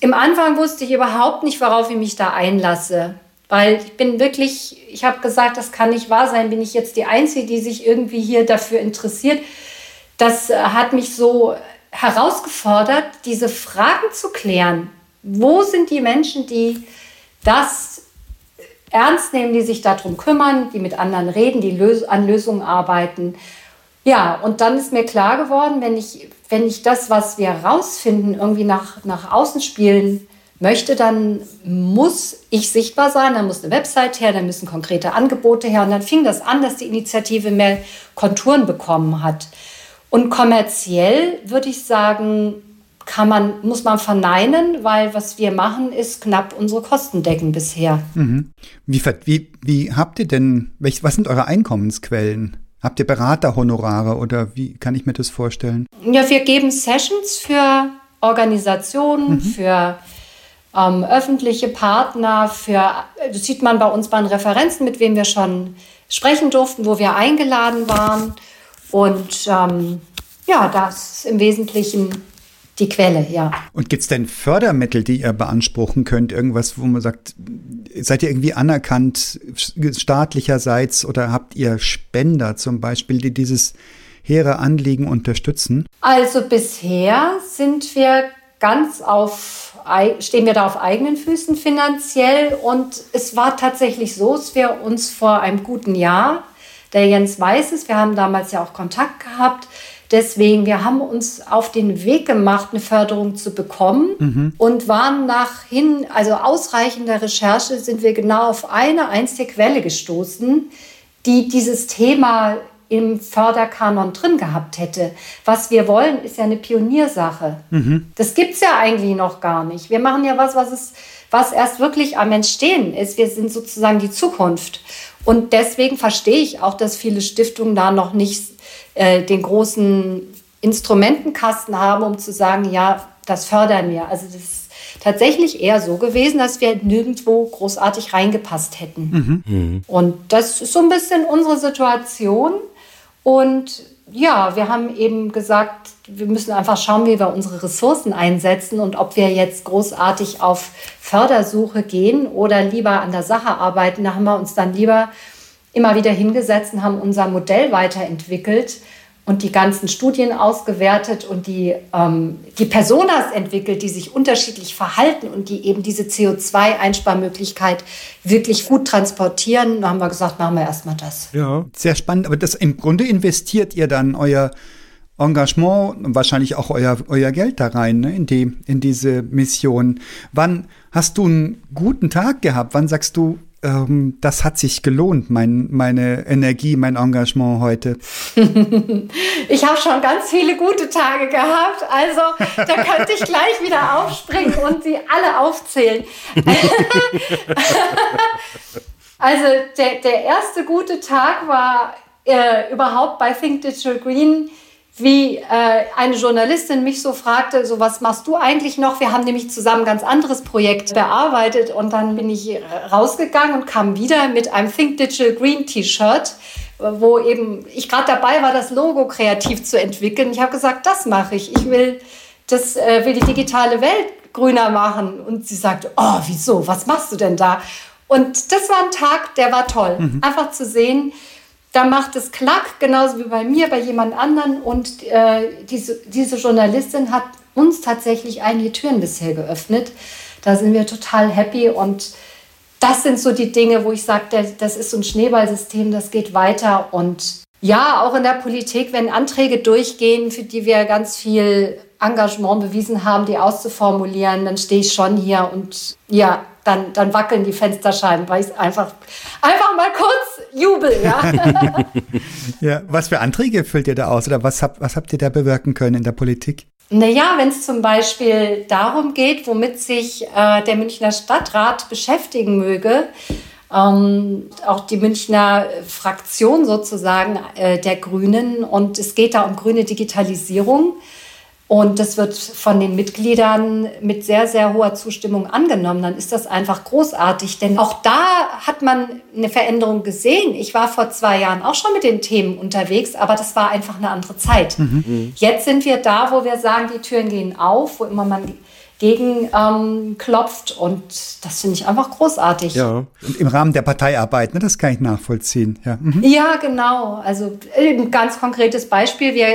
im Anfang wusste ich überhaupt nicht, worauf ich mich da einlasse. Weil ich bin wirklich, ich habe gesagt, das kann nicht wahr sein, bin ich jetzt die Einzige, die sich irgendwie hier dafür interessiert. Das äh, hat mich so herausgefordert, diese Fragen zu klären. Wo sind die Menschen, die das ernst nehmen, die sich darum kümmern, die mit anderen reden, die an Lösungen arbeiten? Ja, und dann ist mir klar geworden, wenn ich, wenn ich das, was wir rausfinden, irgendwie nach, nach außen spielen möchte, dann muss ich sichtbar sein, dann muss eine Website her, dann müssen konkrete Angebote her. Und dann fing das an, dass die Initiative mehr Konturen bekommen hat. Und kommerziell würde ich sagen, kann man, muss man verneinen, weil was wir machen, ist knapp unsere Kosten decken bisher. Mhm. Wie, wie, wie habt ihr denn, was sind eure Einkommensquellen? Habt ihr Beraterhonorare oder wie kann ich mir das vorstellen? Ja, wir geben Sessions für Organisationen, mhm. für ähm, öffentliche Partner, für, das sieht man bei uns bei den Referenzen, mit wem wir schon sprechen durften, wo wir eingeladen waren. Und ähm, ja, das ist im Wesentlichen die Quelle, ja. Und gibt es denn Fördermittel, die ihr beanspruchen könnt? Irgendwas, wo man sagt, seid ihr irgendwie anerkannt staatlicherseits oder habt ihr Spender zum Beispiel, die dieses hehre Anliegen unterstützen? Also bisher sind wir ganz auf, stehen wir da auf eigenen Füßen finanziell und es war tatsächlich so, dass wir uns vor einem guten Jahr, der Jens weiß es, wir haben damals ja auch Kontakt gehabt, Deswegen, wir haben uns auf den Weg gemacht, eine Förderung zu bekommen mhm. und waren nach hin, also ausreichender Recherche, sind wir genau auf eine einzige Quelle gestoßen, die dieses Thema im Förderkanon drin gehabt hätte. Was wir wollen, ist ja eine Pioniersache. Mhm. Das gibt es ja eigentlich noch gar nicht. Wir machen ja was, was, es, was erst wirklich am Entstehen ist. Wir sind sozusagen die Zukunft. Und deswegen verstehe ich auch, dass viele Stiftungen da noch nicht äh, den großen Instrumentenkasten haben, um zu sagen, ja, das fördern wir. Also das ist tatsächlich eher so gewesen, dass wir nirgendwo großartig reingepasst hätten. Mhm. mhm. Und das ist so ein bisschen unsere Situation. Und ja, wir haben eben gesagt, wir müssen einfach schauen, wie wir unsere Ressourcen einsetzen und ob wir jetzt großartig auf Fördersuche gehen oder lieber an der Sache arbeiten. Da haben wir uns dann lieber immer wieder hingesetzt und haben unser Modell weiterentwickelt und die ganzen Studien ausgewertet und die, ähm, die Personas entwickelt, die sich unterschiedlich verhalten und die eben diese CO2-Einsparmöglichkeit wirklich gut transportieren. Da haben wir gesagt, machen wir erstmal das. Ja, sehr spannend. Aber das im Grunde investiert ihr dann euer Engagement und wahrscheinlich auch euer, euer Geld da rein, ne, in, die, in diese Mission. Wann hast du einen guten Tag gehabt? Wann sagst du, ähm, das hat sich gelohnt, mein, meine Energie, mein Engagement heute. ich habe schon ganz viele gute Tage gehabt, also da könnte ich gleich wieder aufspringen und sie alle aufzählen. also der, der erste gute Tag war äh, überhaupt bei Think Digital Green wie äh, eine Journalistin mich so fragte, so was machst du eigentlich noch? Wir haben nämlich zusammen ein ganz anderes Projekt bearbeitet und dann bin ich rausgegangen und kam wieder mit einem Think Digital Green T-Shirt, wo eben ich gerade dabei war, das Logo kreativ zu entwickeln. Ich habe gesagt, das mache ich. Ich will, das, äh, will die digitale Welt grüner machen. Und sie sagte, oh, wieso? Was machst du denn da? Und das war ein Tag, der war toll. Mhm. Einfach zu sehen, da macht es Klack, genauso wie bei mir, bei jemand anderen. Und äh, diese, diese Journalistin hat uns tatsächlich einige Türen bisher geöffnet. Da sind wir total happy und das sind so die Dinge, wo ich sage, das ist so ein Schneeballsystem, das geht weiter. Und ja, auch in der Politik, wenn Anträge durchgehen, für die wir ganz viel Engagement bewiesen haben, die auszuformulieren, dann stehe ich schon hier und ja, dann, dann wackeln die Fensterscheiben, weil ich einfach, einfach mal kurz jubel, ja. ja, was für Anträge füllt ihr da aus oder was habt, was habt ihr da bewirken können in der Politik? Naja, wenn es zum Beispiel darum geht, womit sich äh, der Münchner Stadtrat beschäftigen möge, ähm, auch die Münchner Fraktion sozusagen äh, der Grünen, und es geht da um grüne Digitalisierung. Und das wird von den Mitgliedern mit sehr, sehr hoher Zustimmung angenommen. Dann ist das einfach großartig. Denn auch da hat man eine Veränderung gesehen. Ich war vor zwei Jahren auch schon mit den Themen unterwegs, aber das war einfach eine andere Zeit. Mhm. Jetzt sind wir da, wo wir sagen, die Türen gehen auf, wo immer man gegen ähm, klopft. Und das finde ich einfach großartig. Ja, und im Rahmen der Parteiarbeit, ne, das kann ich nachvollziehen. Ja, mhm. ja genau. Also ein ganz konkretes Beispiel. Wir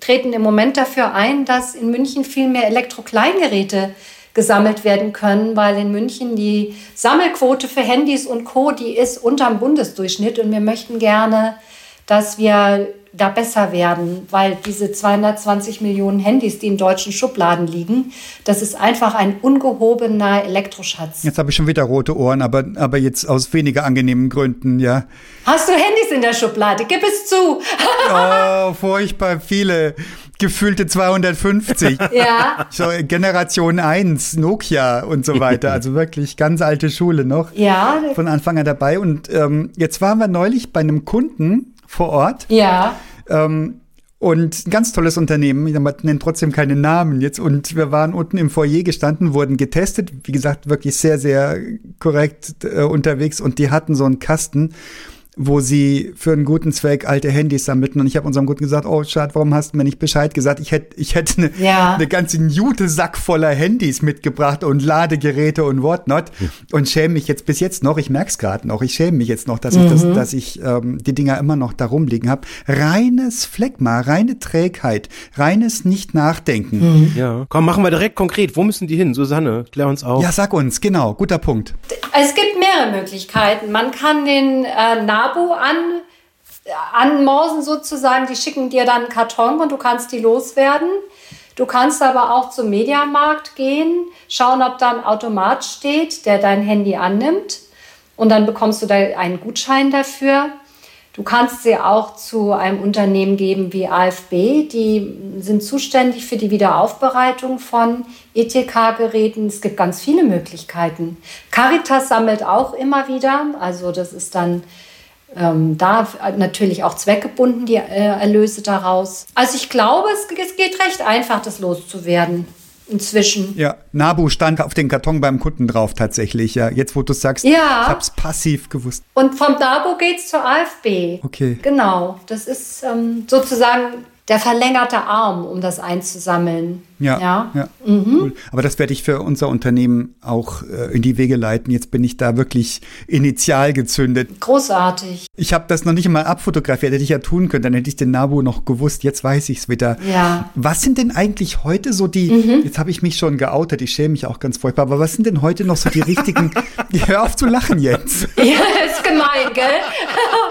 treten im Moment dafür ein, dass in München viel mehr Elektrokleingeräte gesammelt werden können, weil in München die Sammelquote für Handys und Co, die ist unterm Bundesdurchschnitt und wir möchten gerne, dass wir da besser werden, weil diese 220 Millionen Handys, die in deutschen Schubladen liegen, das ist einfach ein ungehobener Elektroschatz. Jetzt habe ich schon wieder rote Ohren, aber, aber jetzt aus weniger angenehmen Gründen, ja. Hast du Handys in der Schublade? Gib es zu. oh, furchtbar viele. Gefühlte 250. Ja. So Generation 1, Nokia und so weiter. Also wirklich ganz alte Schule noch. Ja. Von Anfang an dabei. Und ähm, jetzt waren wir neulich bei einem Kunden, vor Ort. Ja. Ähm, und ein ganz tolles Unternehmen, ich nenne trotzdem keine Namen jetzt. Und wir waren unten im Foyer gestanden, wurden getestet, wie gesagt, wirklich sehr, sehr korrekt äh, unterwegs. Und die hatten so einen Kasten wo sie für einen guten Zweck alte Handys sammelten. Und ich habe unserem Kunden gesagt, oh Schad, warum hast du mir nicht Bescheid gesagt? Ich hätte ich hätte eine, ja. eine ganze Jute-Sack voller Handys mitgebracht und Ladegeräte und whatnot. Und schäme mich jetzt bis jetzt noch, ich merke es gerade noch, ich schäme mich jetzt noch, dass mhm. ich, das, mhm. dass ich ähm, die Dinger immer noch da rumliegen habe. Reines Phlegma, reine Trägheit, reines Nicht-Nachdenken. Mhm. Ja, komm, machen wir direkt konkret. Wo müssen die hin? Susanne, klär uns auf. Ja, sag uns, genau, guter Punkt. Es gibt mehrere Möglichkeiten. Man kann den äh, Abo an, anmorsen sozusagen. Die schicken dir dann einen Karton und du kannst die loswerden. Du kannst aber auch zum Mediamarkt gehen, schauen, ob da ein Automat steht, der dein Handy annimmt. Und dann bekommst du da einen Gutschein dafür. Du kannst sie auch zu einem Unternehmen geben wie AFB. Die sind zuständig für die Wiederaufbereitung von ETK-Geräten. Es gibt ganz viele Möglichkeiten. Caritas sammelt auch immer wieder. Also das ist dann ähm, da natürlich auch zweckgebunden die äh, Erlöse daraus. Also ich glaube, es, es geht recht einfach, das loszuwerden inzwischen. Ja, Nabu stand auf den Karton beim Kunden drauf tatsächlich. Ja, jetzt wo du sagst, ja. ich habe es passiv gewusst. Und vom Nabu geht es zur AfB. Okay. Genau, das ist ähm, sozusagen der verlängerte Arm, um das einzusammeln. Ja, ja. ja. Mhm. Cool. Aber das werde ich für unser Unternehmen auch äh, in die Wege leiten. Jetzt bin ich da wirklich initial gezündet. Großartig. Ich habe das noch nicht einmal abfotografiert, hätte ich ja tun können, dann hätte ich den Nabu noch gewusst. Jetzt weiß ich es wieder. Ja. Was sind denn eigentlich heute so die, mhm. jetzt habe ich mich schon geoutet, ich schäme mich auch ganz furchtbar, aber was sind denn heute noch so die richtigen, hör auf zu lachen jetzt. Ja, ist gemein, gell?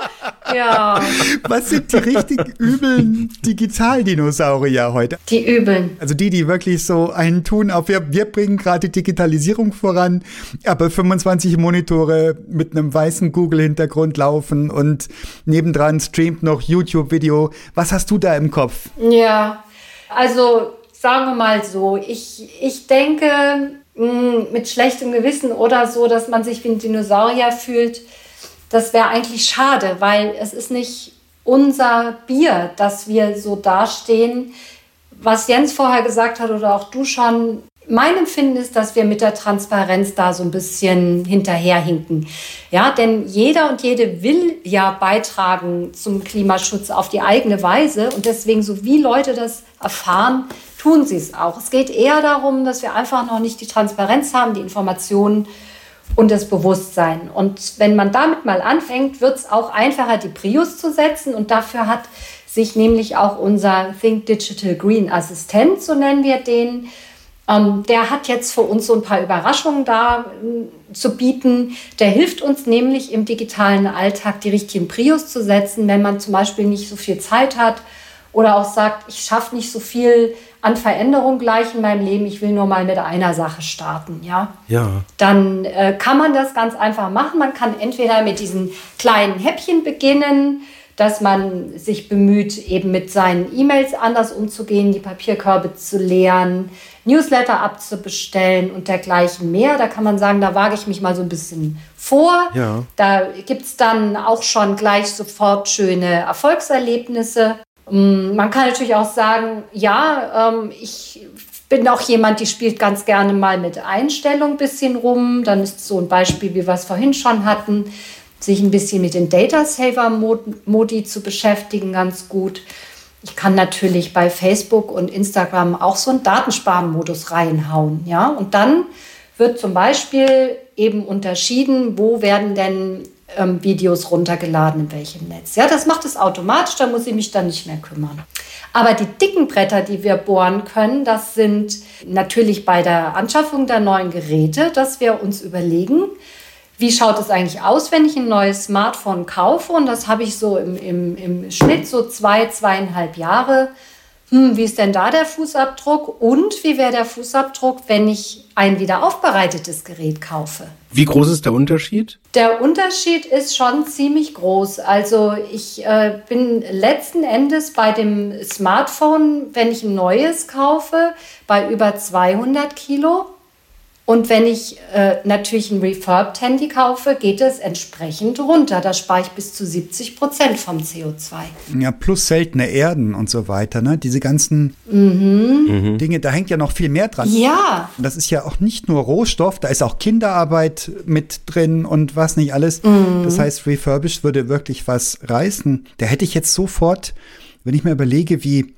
ja. Was sind die richtig üblen Digitaldinosaurier heute? Die übeln. Also die, die wirklich so einen tun, auf wir, wir bringen gerade Digitalisierung voran, aber 25 Monitore mit einem weißen Google-Hintergrund laufen und nebendran streamt noch YouTube-Video. Was hast du da im Kopf? Ja, also sagen wir mal so, ich, ich denke mh, mit schlechtem Gewissen oder so, dass man sich wie ein Dinosaurier fühlt, das wäre eigentlich schade, weil es ist nicht unser Bier, dass wir so dastehen. Was Jens vorher gesagt hat oder auch du schon, mein Empfinden ist, dass wir mit der Transparenz da so ein bisschen hinterherhinken. Ja, denn jeder und jede will ja beitragen zum Klimaschutz auf die eigene Weise und deswegen, so wie Leute das erfahren, tun sie es auch. Es geht eher darum, dass wir einfach noch nicht die Transparenz haben, die Informationen und das Bewusstsein. Und wenn man damit mal anfängt, wird es auch einfacher, die Prius zu setzen. Und dafür hat sich nämlich auch unser Think Digital Green Assistent, so nennen wir den, ähm, der hat jetzt für uns so ein paar Überraschungen da äh, zu bieten. Der hilft uns nämlich im digitalen Alltag die richtigen Prios zu setzen, wenn man zum Beispiel nicht so viel Zeit hat oder auch sagt, ich schaffe nicht so viel an Veränderung gleich in meinem Leben, ich will nur mal mit einer Sache starten, ja. Ja. Dann äh, kann man das ganz einfach machen. Man kann entweder mit diesen kleinen Häppchen beginnen, dass man sich bemüht, eben mit seinen E-Mails anders umzugehen, die Papierkörbe zu leeren, Newsletter abzubestellen und dergleichen mehr. Da kann man sagen, da wage ich mich mal so ein bisschen vor. Ja. Da gibt es dann auch schon gleich sofort schöne Erfolgserlebnisse. Mm, man kann natürlich auch sagen, ja, ähm, ich bin auch jemand, die spielt ganz gerne mal mit Einstellung ein bisschen rum. Dann ist so ein Beispiel, wie wir es vorhin schon hatten, sich ein bisschen mit den Data Saver Modi zu beschäftigen, ganz gut. Ich kann natürlich bei Facebook und Instagram auch so einen Datensparmodus reinhauen, ja. Und dann wird zum Beispiel eben unterschieden, wo werden denn ähm, Videos runtergeladen, in welchem Netz. Ja, das macht es automatisch, da muss ich mich dann nicht mehr kümmern. Aber die dicken Bretter, die wir bohren können, das sind natürlich bei der Anschaffung der neuen Geräte, dass wir uns überlegen, wie schaut es eigentlich aus, wenn ich ein neues Smartphone kaufe? Und das habe ich so im, im, im Schnitt so zwei, zweieinhalb Jahre hm, wie ist denn da der Fußabdruck und wie wäre der Fußabdruck, wenn ich ein wieder aufbereitetes Gerät kaufe? Wie groß ist der Unterschied? Der Unterschied ist schon ziemlich groß. Also ich äh, bin letzten Endes bei dem Smartphone, wenn ich ein neues kaufe, bei über 200 Kilo. Und wenn ich äh, natürlich ein Refurbed Handy kaufe, geht es entsprechend runter. Da spare ich bis zu 70 Prozent vom CO2. Ja, plus seltene Erden und so weiter. Ne? Diese ganzen mhm. Dinge, da hängt ja noch viel mehr dran. Ja. Das ist ja auch nicht nur Rohstoff, da ist auch Kinderarbeit mit drin und was nicht alles. Mhm. Das heißt, Refurbished würde wirklich was reißen. Da hätte ich jetzt sofort, wenn ich mir überlege, wie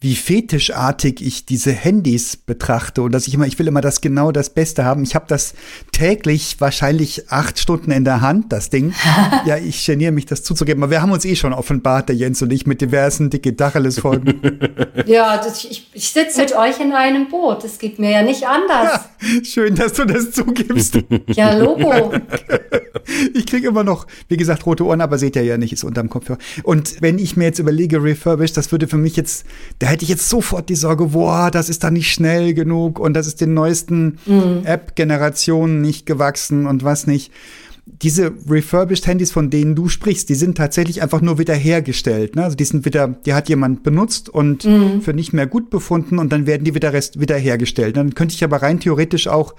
wie fetischartig ich diese Handys betrachte und dass ich immer, ich will immer das genau das Beste haben. Ich habe das täglich wahrscheinlich acht Stunden in der Hand, das Ding. ja, ich geniere mich, das zuzugeben. Aber wir haben uns eh schon offenbart, der Jens und ich, mit diversen Digitalis-Folgen. ja, das, ich, ich sitze mit euch in einem Boot. Das geht mir ja nicht anders. Ja, schön, dass du das zugibst. ja, Logo. ich kriege immer noch, wie gesagt, rote Ohren, aber seht ihr ja nicht, ist unterm Kopfhörer. Und wenn ich mir jetzt überlege, refurbished, das würde für mich jetzt der hätte ich jetzt sofort die Sorge, boah, das ist da nicht schnell genug und das ist den neuesten mhm. App-Generationen nicht gewachsen und was nicht. Diese refurbished Handys, von denen du sprichst, die sind tatsächlich einfach nur wieder hergestellt. Ne? Also die sind wieder, die hat jemand benutzt und mhm. für nicht mehr gut befunden und dann werden die wieder rest, wieder hergestellt. Dann könnte ich aber rein theoretisch auch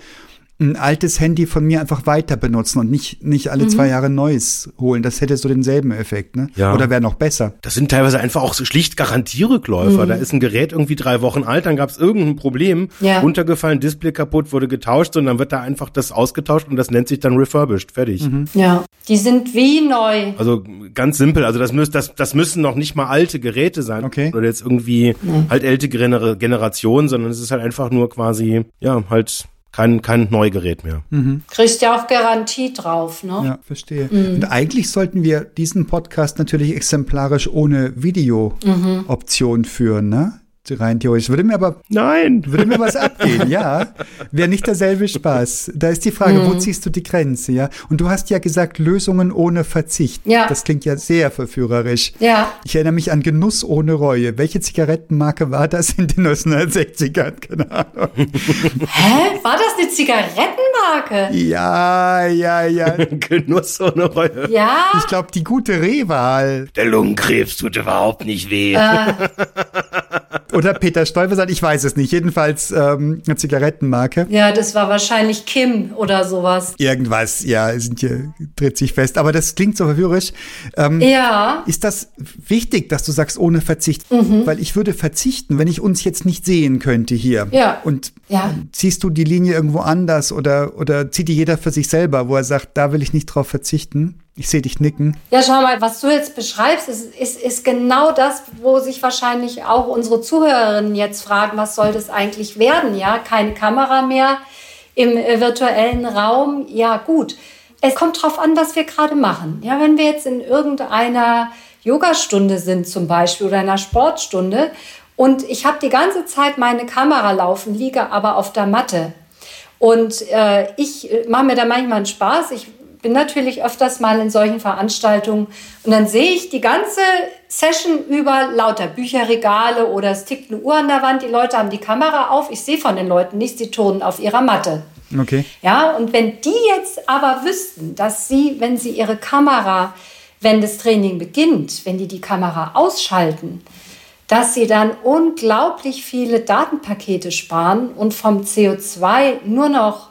ein altes Handy von mir einfach weiter benutzen und nicht, nicht alle mhm. zwei Jahre neues holen. Das hätte so denselben Effekt, ne? Ja. Oder wäre noch besser. Das sind teilweise einfach auch so schlicht Garantierückläufer. Mhm. Da ist ein Gerät irgendwie drei Wochen alt, dann gab es irgendein Problem, ja. runtergefallen, Display kaputt, wurde getauscht und dann wird da einfach das ausgetauscht und das nennt sich dann refurbished. Fertig. Mhm. Ja, die sind wie neu. Also ganz simpel. Also das, müß, das, das müssen noch nicht mal alte Geräte sein. Okay. Oder jetzt irgendwie halt ältere Generation, sondern es ist halt einfach nur quasi, ja, halt kein, kein Neugerät mehr. Mhm. Kriegst ja auch Garantie drauf, ne? Ja, verstehe. Mhm. Und eigentlich sollten wir diesen Podcast natürlich exemplarisch ohne Video-Option mhm. führen, ne? Rein theoretisch. Würde mir aber. Nein! Würde mir was abgehen, ja. Wäre nicht derselbe Spaß. Da ist die Frage, mhm. wo ziehst du die Grenze, ja? Und du hast ja gesagt, Lösungen ohne Verzicht. Ja. Das klingt ja sehr verführerisch. Ja. Ich erinnere mich an Genuss ohne Reue. Welche Zigarettenmarke war das in den 1960ern? Keine Ahnung. Hä? War das eine Zigarettenmarke? Ja, ja, ja. Genuss ohne Reue. Ja. Ich glaube, die gute Rehwahl. Der Lungenkrebs tut überhaupt nicht weh. Äh. Oder Peter Stuyvesant, ich weiß es nicht. Jedenfalls ähm, eine Zigarettenmarke. Ja, das war wahrscheinlich Kim oder sowas. Irgendwas, ja, sind hier, tritt sich fest. Aber das klingt so verwirrisch. Ähm, ja. Ist das wichtig, dass du sagst, ohne Verzicht? Mhm. Weil ich würde verzichten, wenn ich uns jetzt nicht sehen könnte hier. Ja. Und ja. ziehst du die Linie irgendwo anders oder, oder zieht die jeder für sich selber, wo er sagt, da will ich nicht drauf verzichten? Ich sehe dich nicken. Ja, schau mal, was du jetzt beschreibst, ist, ist, ist genau das, wo sich wahrscheinlich auch unsere Zuhörerinnen jetzt fragen, was soll das eigentlich werden? Ja, keine Kamera mehr im äh, virtuellen Raum. Ja, gut. Es kommt drauf an, was wir gerade machen. Ja, wenn wir jetzt in irgendeiner Yogastunde sind zum Beispiel oder einer Sportstunde und ich habe die ganze Zeit meine Kamera laufen, liege aber auf der Matte. Und äh, ich äh, mache mir da manchmal einen Spaß. Ich bin natürlich öfters mal in solchen Veranstaltungen und dann sehe ich die ganze Session über lauter Bücherregale oder es tickt eine Uhr an der Wand, die Leute haben die Kamera auf, ich sehe von den Leuten nichts, die turnen auf ihrer Matte. Okay. Ja, und wenn die jetzt aber wüssten, dass sie, wenn sie ihre Kamera, wenn das Training beginnt, wenn die die Kamera ausschalten, dass sie dann unglaublich viele Datenpakete sparen und vom CO2 nur noch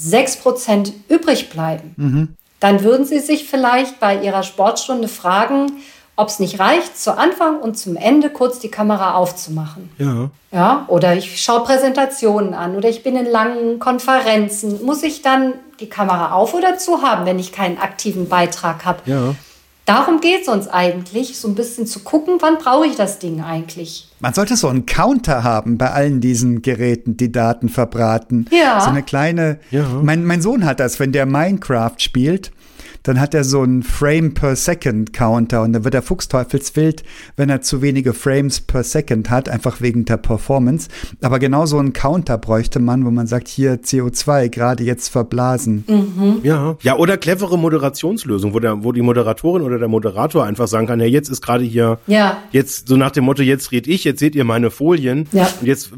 6% übrig bleiben, mhm. dann würden Sie sich vielleicht bei Ihrer Sportstunde fragen, ob es nicht reicht, zu Anfang und zum Ende kurz die Kamera aufzumachen. Ja. Ja, oder ich schaue Präsentationen an oder ich bin in langen Konferenzen. Muss ich dann die Kamera auf oder zu haben, wenn ich keinen aktiven Beitrag habe? Ja. Darum geht es uns eigentlich, so ein bisschen zu gucken, wann brauche ich das Ding eigentlich. Man sollte so einen Counter haben bei allen diesen Geräten, die Daten verbraten. Ja. So eine kleine. Ja. Mein, mein Sohn hat das, wenn der Minecraft spielt dann hat er so einen Frame per Second Counter und dann wird er fuchsteufelswild, wenn er zu wenige Frames per Second hat, einfach wegen der Performance. Aber genau so einen Counter bräuchte man, wo man sagt, hier CO2 gerade jetzt verblasen. Mhm. Ja, ja, oder clevere Moderationslösung, wo der, wo die Moderatorin oder der Moderator einfach sagen kann, ja, jetzt ist gerade hier, ja. jetzt so nach dem Motto, jetzt red ich, jetzt seht ihr meine Folien ja. und jetzt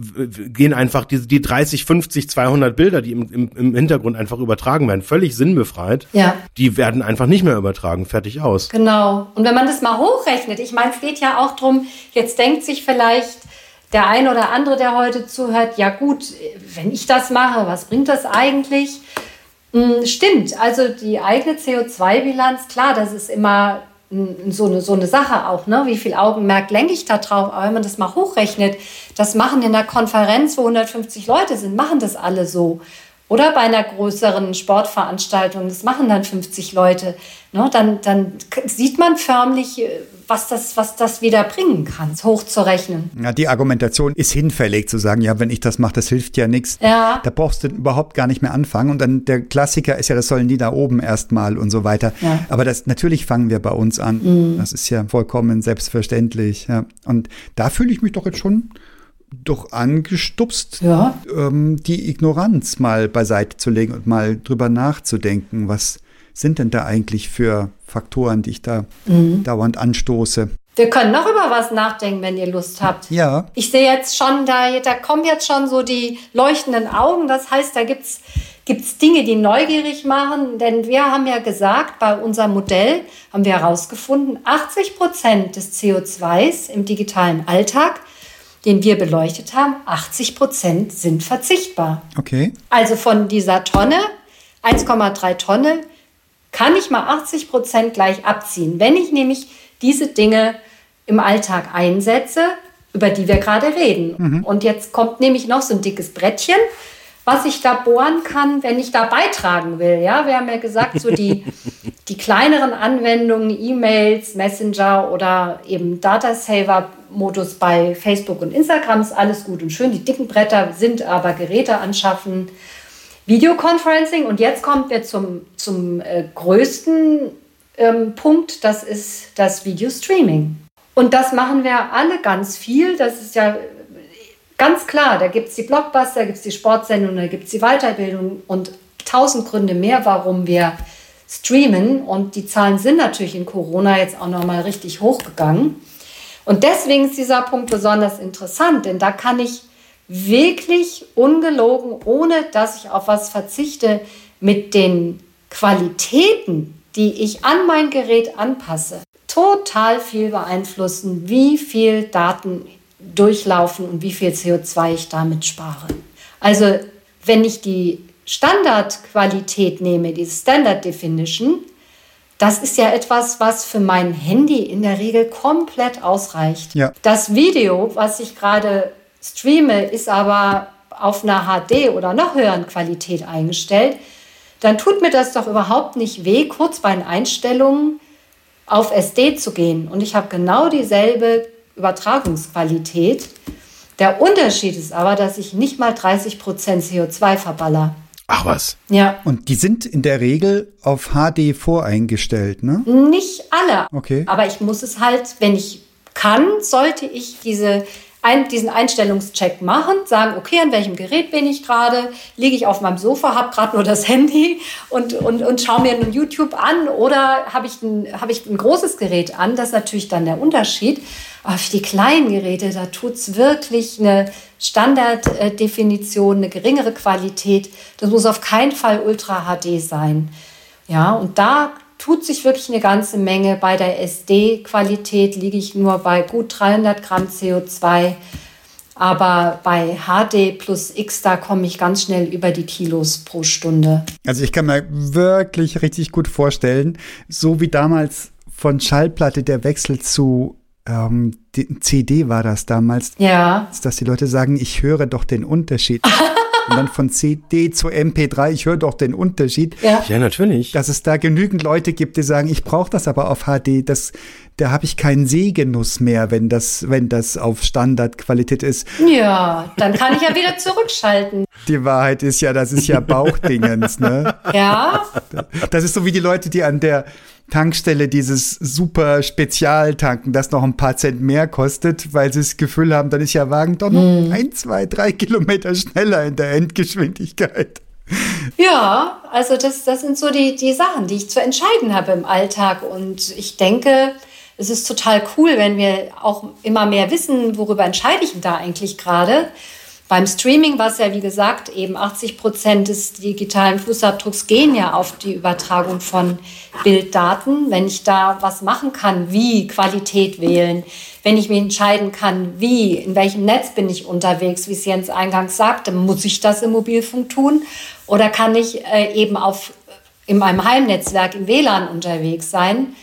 gehen einfach die, die 30, 50, 200 Bilder, die im, im, im Hintergrund einfach übertragen werden, völlig sinnbefreit. Ja. Die werden werden einfach nicht mehr übertragen, fertig aus. Genau. Und wenn man das mal hochrechnet, ich meine, es geht ja auch darum, jetzt denkt sich vielleicht der ein oder andere, der heute zuhört, ja gut, wenn ich das mache, was bringt das eigentlich? Hm, stimmt, also die eigene CO2-Bilanz, klar, das ist immer so eine, so eine Sache auch, ne? wie viel Augenmerk lenke ich da drauf? Aber wenn man das mal hochrechnet, das machen in der Konferenz, wo 150 Leute sind, machen das alle so. Oder bei einer größeren Sportveranstaltung, das machen dann 50 Leute. Ne, dann, dann sieht man förmlich, äh, was das, was das wieder bringen kann, hochzurechnen. Ja, die Argumentation ist hinfällig zu sagen, ja, wenn ich das mache, das hilft ja nichts. Ja. Da brauchst du überhaupt gar nicht mehr anfangen. Und dann der Klassiker ist ja, das sollen die da oben erstmal und so weiter. Ja. Aber das natürlich fangen wir bei uns an. Mhm. Das ist ja vollkommen selbstverständlich. Ja. Und da fühle ich mich doch jetzt schon doch angestupst, ja. ähm, die Ignoranz mal beiseite zu legen und mal drüber nachzudenken, was sind denn da eigentlich für Faktoren, die ich da mhm. dauernd anstoße. Wir können noch über was nachdenken, wenn ihr Lust habt. Ja. Ich sehe jetzt schon, da, da kommen jetzt schon so die leuchtenden Augen. Das heißt, da gibt es Dinge, die neugierig machen. Denn wir haben ja gesagt, bei unserem Modell haben wir herausgefunden, 80 Prozent des CO2s im digitalen Alltag den wir beleuchtet haben, 80 Prozent sind verzichtbar. Okay. Also von dieser Tonne, 1,3 Tonne, kann ich mal 80 Prozent gleich abziehen. Wenn ich nämlich diese Dinge im Alltag einsetze, über die wir gerade reden. Mhm. Und jetzt kommt nämlich noch so ein dickes Brettchen, was ich da bohren kann, wenn ich da beitragen will. Ja, wir haben ja gesagt, so die, die kleineren Anwendungen, E-Mails, Messenger oder eben Datasaver-Modus bei Facebook und Instagram ist alles gut und schön. Die dicken Bretter sind aber Geräte anschaffen, Videoconferencing. Und jetzt kommt wir zum, zum äh, größten ähm, Punkt, das ist das Video-Streaming. Und das machen wir alle ganz viel. Das ist ja ganz klar. Da gibt es die Blockbuster, da gibt es die Sportsendung, da gibt es die Weiterbildung und tausend Gründe mehr, warum wir streamen. Und die Zahlen sind natürlich in Corona jetzt auch nochmal richtig hochgegangen. Und deswegen ist dieser Punkt besonders interessant, denn da kann ich wirklich ungelogen, ohne dass ich auf was verzichte, mit den Qualitäten, die ich an mein Gerät anpasse, total viel beeinflussen, wie viel Daten durchlaufen und wie viel CO2 ich damit spare. Also wenn ich die Standardqualität nehme, die Standard Definition, das ist ja etwas, was für mein Handy in der Regel komplett ausreicht. Ja. Das Video, was ich gerade streame, ist aber auf einer HD oder noch höheren Qualität eingestellt, dann tut mir das doch überhaupt nicht weh, kurz bei den Einstellungen auf SD zu gehen. Und ich habe genau dieselbe Übertragungsqualität. Der Unterschied ist aber, dass ich nicht mal 30 Prozent CO2 verballer. Ach was. Ja. Und die sind in der Regel auf HD voreingestellt, ne? Nicht alle. Okay. Aber ich muss es halt, wenn ich kann, sollte ich diese ein, diesen Einstellungscheck machen, sagen, okay, an welchem Gerät bin ich gerade, liege ich auf meinem Sofa, habe gerade nur das Handy und, und, und schaue mir nun YouTube an oder habe ich, ein, hab ich ein großes Gerät an, das ist natürlich dann der Unterschied. Aber für die kleinen Geräte, da tut es wirklich eine Standarddefinition, eine geringere Qualität. Das muss auf keinen Fall Ultra HD sein. Ja, und da tut sich wirklich eine ganze Menge. Bei der SD-Qualität liege ich nur bei gut 300 Gramm CO2. Aber bei HD plus X, da komme ich ganz schnell über die Kilos pro Stunde. Also ich kann mir wirklich richtig gut vorstellen, so wie damals von Schallplatte der Wechsel zu ähm, CD war das damals. Ja. Dass die Leute sagen, ich höre doch den Unterschied. Und dann von CD zu MP3, ich höre doch den Unterschied. Ja. ja, natürlich. Dass es da genügend Leute gibt, die sagen, ich brauche das aber auf HD, das, da habe ich keinen Sehgenuss mehr, wenn das, wenn das auf Standardqualität ist. Ja, dann kann ich ja wieder zurückschalten. Die Wahrheit ist ja, das ist ja Bauchdingens, ne? Ja. Das ist so wie die Leute, die an der Tankstelle dieses super Spezialtanken, das noch ein paar Cent mehr kostet, weil sie das Gefühl haben, dann ist ja Wagen doch noch hm. ein, zwei, drei Kilometer schneller in der Endgeschwindigkeit. Ja, also das, das sind so die, die Sachen, die ich zu entscheiden habe im Alltag. Und ich denke, es ist total cool, wenn wir auch immer mehr wissen, worüber entscheide ich da eigentlich gerade. Beim Streaming, was ja wie gesagt eben 80 Prozent des digitalen Fußabdrucks gehen ja auf die Übertragung von Bilddaten. Wenn ich da was machen kann, wie Qualität wählen, wenn ich mich entscheiden kann, wie, in welchem Netz bin ich unterwegs, wie es Jens eingangs sagte, muss ich das im Mobilfunk tun oder kann ich äh, eben auf, in meinem Heimnetzwerk im WLAN unterwegs sein?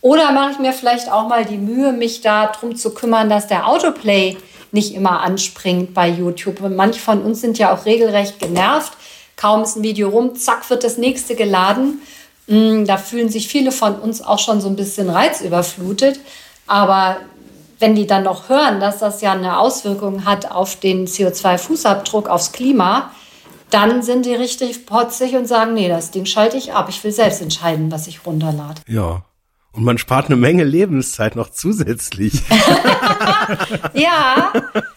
Oder mache ich mir vielleicht auch mal die Mühe, mich darum zu kümmern, dass der Autoplay nicht immer anspringt bei YouTube. Und manche von uns sind ja auch regelrecht genervt. Kaum ist ein Video rum, zack, wird das nächste geladen. Mm, da fühlen sich viele von uns auch schon so ein bisschen reizüberflutet. Aber wenn die dann noch hören, dass das ja eine Auswirkung hat auf den CO2-Fußabdruck, aufs Klima, dann sind die richtig potzig und sagen, nee, das Ding schalte ich ab. Ich will selbst entscheiden, was ich runterlade. Ja, und man spart eine Menge Lebenszeit noch zusätzlich. ja,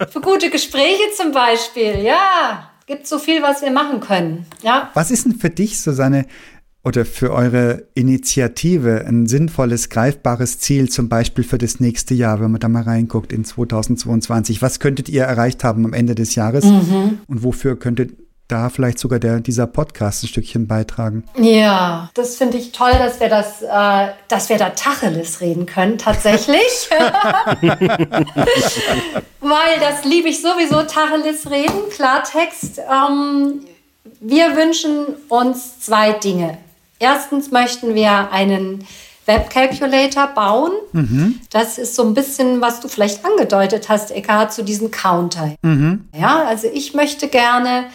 für gute Gespräche zum Beispiel. Ja, gibt so viel, was wir machen können. Ja. Was ist denn für dich, Susanne, oder für eure Initiative ein sinnvolles, greifbares Ziel, zum Beispiel für das nächste Jahr, wenn man da mal reinguckt in 2022? Was könntet ihr erreicht haben am Ende des Jahres? Mhm. Und wofür könntet da vielleicht sogar der, dieser Podcast ein Stückchen beitragen. Ja, das finde ich toll, dass wir das, äh, dass wir da Tacheles reden können, tatsächlich. Weil das liebe ich sowieso, Tacheles reden, Klartext. Ähm, wir wünschen uns zwei Dinge. Erstens möchten wir einen Web-Calculator bauen. Mhm. Das ist so ein bisschen, was du vielleicht angedeutet hast, Eckhard, zu diesem Counter. Mhm. Ja, also ich möchte gerne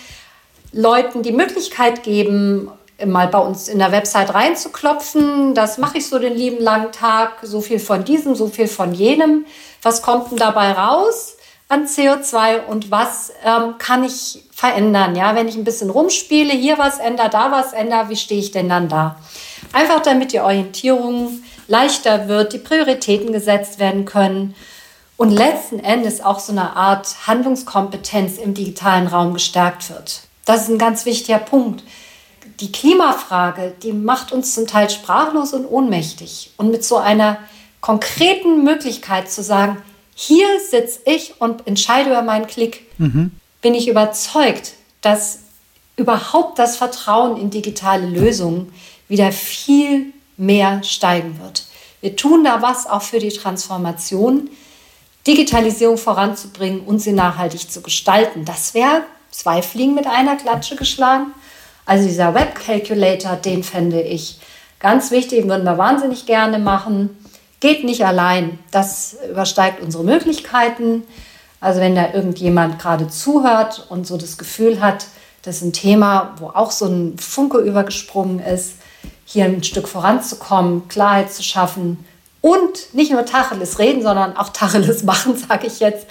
Leuten die Möglichkeit geben, mal bei uns in der Website reinzuklopfen. Das mache ich so den lieben langen Tag. So viel von diesem, so viel von jenem. Was kommt denn dabei raus? an CO2 und was ähm, kann ich verändern? Ja, wenn ich ein bisschen rumspiele, hier was ändere, da was ändere, wie stehe ich denn dann da? Einfach damit die Orientierung leichter wird, die Prioritäten gesetzt werden können und letzten Endes auch so eine Art Handlungskompetenz im digitalen Raum gestärkt wird. Das ist ein ganz wichtiger Punkt. Die Klimafrage, die macht uns zum Teil sprachlos und ohnmächtig. Und mit so einer konkreten Möglichkeit zu sagen, hier sitze ich und entscheide über meinen Klick, mhm. bin ich überzeugt, dass überhaupt das Vertrauen in digitale Lösungen wieder viel mehr steigen wird. Wir tun da was auch für die Transformation, Digitalisierung voranzubringen und sie nachhaltig zu gestalten. Das wäre zwei Fliegen mit einer Klatsche geschlagen. Also dieser Web Calculator, den fände ich ganz wichtig, würden wir wahnsinnig gerne machen. Geht nicht allein. Das übersteigt unsere Möglichkeiten. Also wenn da irgendjemand gerade zuhört und so das Gefühl hat, das ist ein Thema, wo auch so ein Funke übergesprungen ist, hier ein Stück voranzukommen, Klarheit zu schaffen und nicht nur Tacheles reden, sondern auch Tacheles machen, sage ich jetzt,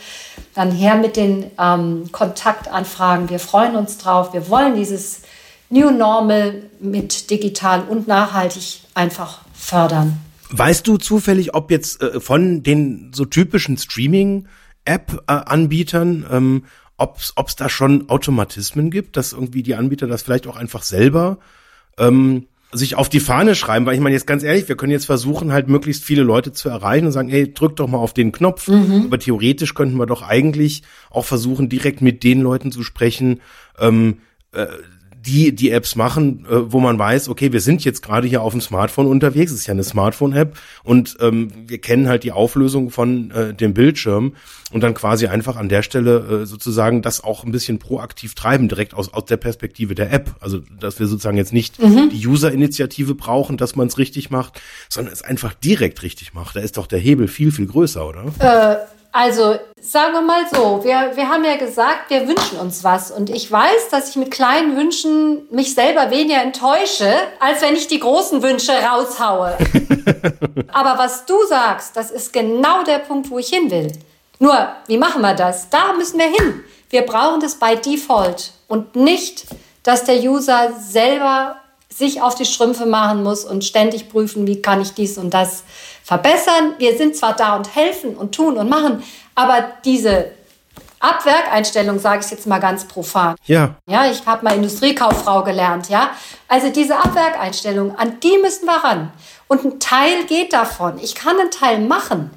dann her mit den ähm, Kontaktanfragen. Wir freuen uns drauf. Wir wollen dieses New Normal mit digital und nachhaltig einfach fördern. Weißt du zufällig, ob jetzt äh, von den so typischen Streaming-App-Anbietern, ähm, ob es da schon Automatismen gibt, dass irgendwie die Anbieter das vielleicht auch einfach selber ähm, sich auf die Fahne schreiben, weil ich meine jetzt ganz ehrlich, wir können jetzt versuchen, halt möglichst viele Leute zu erreichen und sagen, hey, drück doch mal auf den Knopf. Mhm. Aber theoretisch könnten wir doch eigentlich auch versuchen, direkt mit den Leuten zu sprechen, ähm, äh, die die Apps machen, äh, wo man weiß, okay, wir sind jetzt gerade hier auf dem Smartphone unterwegs, es ist ja eine Smartphone-App und ähm, wir kennen halt die Auflösung von äh, dem Bildschirm und dann quasi einfach an der Stelle äh, sozusagen das auch ein bisschen proaktiv treiben, direkt aus, aus der Perspektive der App. Also, dass wir sozusagen jetzt nicht mhm. die User-Initiative brauchen, dass man es richtig macht, sondern es einfach direkt richtig macht. Da ist doch der Hebel viel, viel größer, oder? Äh also sagen wir mal so, wir, wir haben ja gesagt, wir wünschen uns was. Und ich weiß, dass ich mit kleinen Wünschen mich selber weniger enttäusche, als wenn ich die großen Wünsche raushaue. Aber was du sagst, das ist genau der Punkt, wo ich hin will. Nur, wie machen wir das? Da müssen wir hin. Wir brauchen das bei Default und nicht, dass der User selber sich auf die Strümpfe machen muss und ständig prüfen, wie kann ich dies und das verbessern. Wir sind zwar da und helfen und tun und machen, aber diese Abwerkeinstellung, sage ich jetzt mal ganz profan. Ja. Ja, ich habe mal Industriekauffrau gelernt, ja. Also diese Abwerkeinstellung, an die müssen wir ran. Und ein Teil geht davon. Ich kann einen Teil machen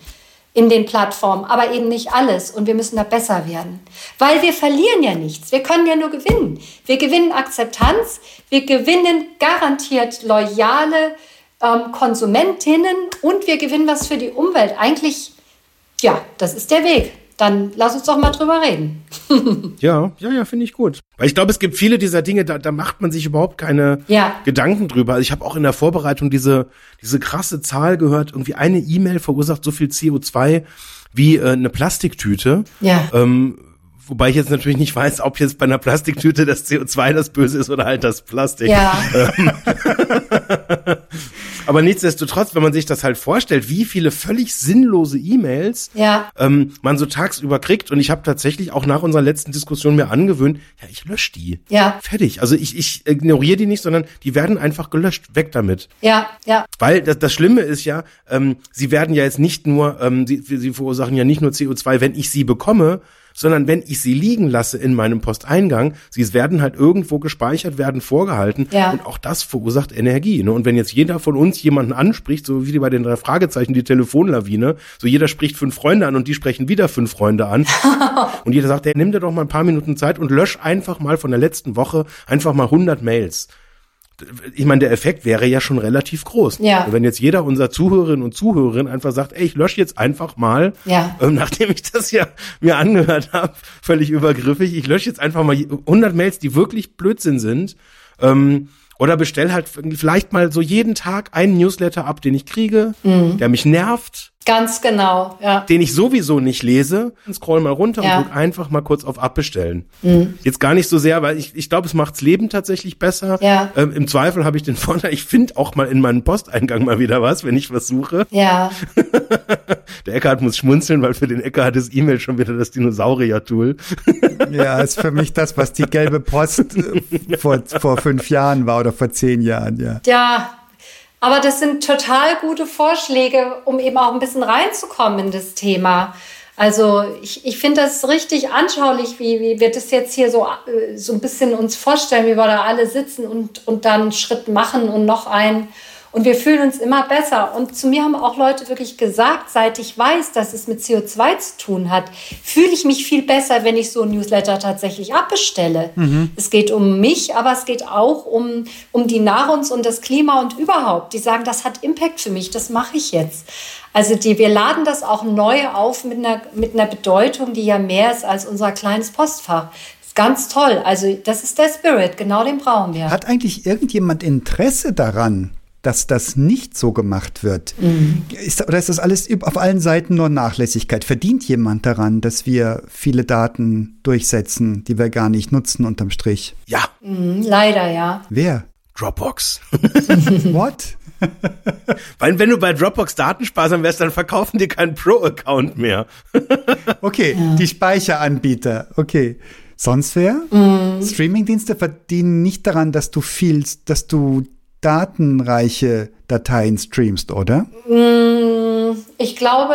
in den Plattformen, aber eben nicht alles. Und wir müssen da besser werden. Weil wir verlieren ja nichts. Wir können ja nur gewinnen. Wir gewinnen Akzeptanz, wir gewinnen garantiert loyale ähm, Konsumentinnen und wir gewinnen was für die Umwelt. Eigentlich, ja, das ist der Weg dann lass uns doch mal drüber reden. ja, ja, ja, finde ich gut. Weil ich glaube, es gibt viele dieser Dinge, da, da macht man sich überhaupt keine ja. Gedanken drüber. Also ich habe auch in der Vorbereitung diese, diese krasse Zahl gehört, irgendwie eine E-Mail verursacht so viel CO2 wie äh, eine Plastiktüte. Ja. Ähm, Wobei ich jetzt natürlich nicht weiß, ob jetzt bei einer Plastiktüte das CO2 das Böse ist oder halt das Plastik. Ja. Aber nichtsdestotrotz, wenn man sich das halt vorstellt, wie viele völlig sinnlose E-Mails ja. ähm, man so tagsüber kriegt. Und ich habe tatsächlich auch nach unserer letzten Diskussion mir angewöhnt, ja, ich lösche die. Ja. Fertig. Also ich, ich ignoriere die nicht, sondern die werden einfach gelöscht. Weg damit. Ja, ja. Weil das, das Schlimme ist ja, ähm, sie werden ja jetzt nicht nur, ähm, sie, sie verursachen ja nicht nur CO2, wenn ich sie bekomme, sondern wenn ich sie liegen lasse in meinem Posteingang, sie werden halt irgendwo gespeichert, werden vorgehalten ja. und auch das verursacht Energie. Ne? Und wenn jetzt jeder von uns jemanden anspricht, so wie bei den drei Fragezeichen, die Telefonlawine, so jeder spricht fünf Freunde an und die sprechen wieder fünf Freunde an und jeder sagt, der nimm dir doch mal ein paar Minuten Zeit und lösch einfach mal von der letzten Woche einfach mal 100 Mails ich meine, der Effekt wäre ja schon relativ groß. Ja. Und wenn jetzt jeder unserer Zuhörerinnen und Zuhörerinnen einfach sagt, ey, ich lösche jetzt einfach mal, ja. ähm, nachdem ich das ja mir angehört habe, völlig übergriffig, ich lösche jetzt einfach mal 100 Mails, die wirklich Blödsinn sind, ähm, oder bestell halt vielleicht mal so jeden Tag einen Newsletter ab, den ich kriege, mhm. der mich nervt, Ganz genau, ja. Den ich sowieso nicht lese. Scroll mal runter ja. und drück einfach mal kurz auf Abbestellen. Mhm. Jetzt gar nicht so sehr, weil ich, ich glaube, es macht's Leben tatsächlich besser. Ja. Ähm, Im Zweifel habe ich den Vorteil, ich finde auch mal in meinem Posteingang mal wieder was, wenn ich was suche. Ja. Der Eckhard muss schmunzeln, weil für den Eckhard ist E-Mail schon wieder das Dinosaurier-Tool. ja, ist für mich das, was die gelbe Post äh, vor, vor fünf Jahren war oder vor zehn Jahren, ja. Ja, aber das sind total gute Vorschläge, um eben auch ein bisschen reinzukommen in das Thema. Also ich, ich finde das richtig anschaulich, wie, wie wir das jetzt hier so, äh, so ein bisschen uns vorstellen, wie wir da alle sitzen und, und dann einen Schritt machen und noch einen. Und wir fühlen uns immer besser. Und zu mir haben auch Leute wirklich gesagt, seit ich weiß, dass es mit CO2 zu tun hat, fühle ich mich viel besser, wenn ich so ein Newsletter tatsächlich abbestelle. Mhm. Es geht um mich, aber es geht auch um, um die Nahrungs- und das Klima und überhaupt. Die sagen, das hat Impact für mich, das mache ich jetzt. Also die, wir laden das auch neu auf mit einer, mit einer Bedeutung, die ja mehr ist als unser kleines Postfach. Ganz toll. Also das ist der Spirit, genau den brauchen wir. Hat eigentlich irgendjemand Interesse daran, dass das nicht so gemacht wird? Mhm. Ist, oder ist das alles auf allen Seiten nur Nachlässigkeit? Verdient jemand daran, dass wir viele Daten durchsetzen, die wir gar nicht nutzen unterm Strich? Ja. Mhm, leider ja. Wer? Dropbox. What? Weil wenn du bei Dropbox datensparsam wärst, dann verkaufen die keinen Pro-Account mehr. okay, ja. die Speicheranbieter. Okay. Sonst wer? Mm. Streamingdienste verdienen nicht daran, dass du viel, dass du datenreiche Dateien streamst, oder? Mm, ich glaube,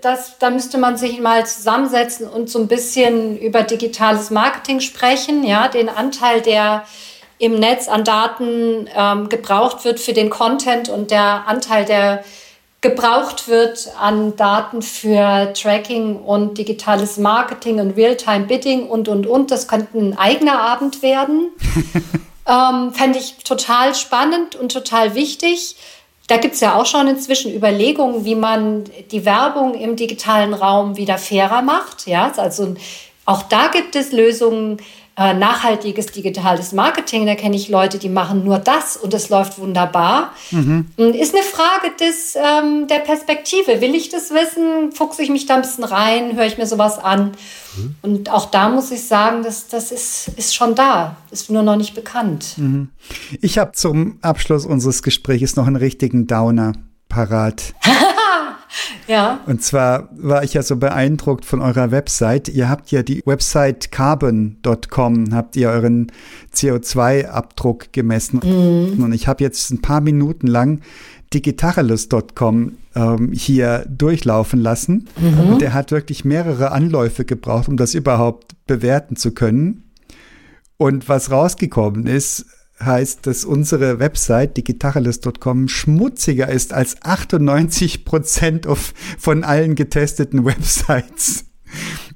dass, da müsste man sich mal zusammensetzen und so ein bisschen über digitales Marketing sprechen, ja, den Anteil, der im Netz an Daten ähm, gebraucht wird für den Content und der Anteil, der gebraucht wird an Daten für Tracking und digitales Marketing und Realtime-Bidding und, und, und. Das könnte ein eigener Abend werden. Ähm, Fände ich total spannend und total wichtig. Da gibt es ja auch schon inzwischen Überlegungen, wie man die Werbung im digitalen Raum wieder fairer macht. Ja, also auch da gibt es Lösungen, äh, nachhaltiges digitales Marketing. Da kenne ich Leute, die machen nur das und es läuft wunderbar. Mhm. Ist eine Frage des, ähm, der Perspektive. Will ich das wissen? Fuchse ich mich da ein bisschen rein? Höre ich mir sowas an? Mhm. Und auch da muss ich sagen, das, das ist, ist schon da. Ist nur noch nicht bekannt. Mhm. Ich habe zum Abschluss unseres Gesprächs noch einen richtigen Downer parat. Ja. Und zwar war ich ja so beeindruckt von eurer Website. Ihr habt ja die Website carbon.com, habt ihr euren CO2-Abdruck gemessen. Mhm. Und ich habe jetzt ein paar Minuten lang digitalis.com ähm, hier durchlaufen lassen. Mhm. Und er hat wirklich mehrere Anläufe gebraucht, um das überhaupt bewerten zu können. Und was rausgekommen ist, heißt, dass unsere Website digitalis.com schmutziger ist als 98 Prozent von allen getesteten Websites.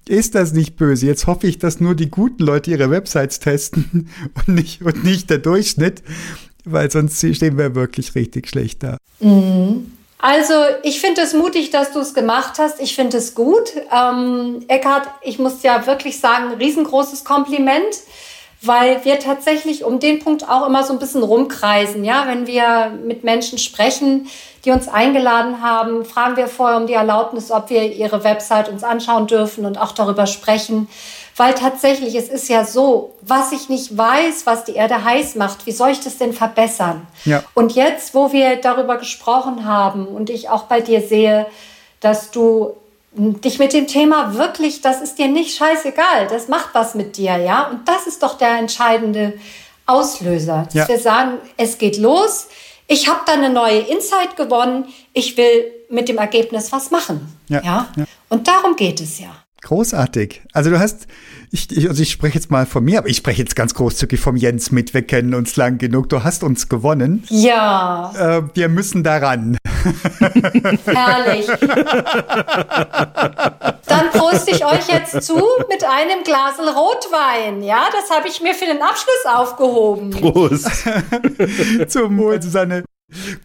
Ist das nicht böse? Jetzt hoffe ich, dass nur die guten Leute ihre Websites testen und nicht, und nicht der Durchschnitt, weil sonst stehen wir wirklich richtig schlecht da. Mhm. Also ich finde es mutig, dass du es gemacht hast. Ich finde es gut. Ähm, Eckhard, ich muss ja wirklich sagen, riesengroßes Kompliment weil wir tatsächlich um den Punkt auch immer so ein bisschen rumkreisen. Ja, wenn wir mit Menschen sprechen, die uns eingeladen haben, fragen wir vorher um die Erlaubnis, ob wir ihre Website uns anschauen dürfen und auch darüber sprechen. Weil tatsächlich, es ist ja so, was ich nicht weiß, was die Erde heiß macht, wie soll ich das denn verbessern? Ja. Und jetzt, wo wir darüber gesprochen haben und ich auch bei dir sehe, dass du dich mit dem Thema wirklich, das ist dir nicht scheißegal, das macht was mit dir, ja. Und das ist doch der entscheidende Auslöser, dass ja. wir sagen, es geht los, ich habe da eine neue Insight gewonnen, ich will mit dem Ergebnis was machen, ja. ja? ja. Und darum geht es ja. Großartig. Also du hast, ich, ich, also ich spreche jetzt mal von mir, aber ich spreche jetzt ganz großzügig vom Jens mit. Wir kennen uns lang genug. Du hast uns gewonnen. Ja. Äh, wir müssen daran. Herrlich. Dann proste ich euch jetzt zu mit einem Glasel Rotwein. Ja, das habe ich mir für den Abschluss aufgehoben. Prost. Zum Wohl, Susanne.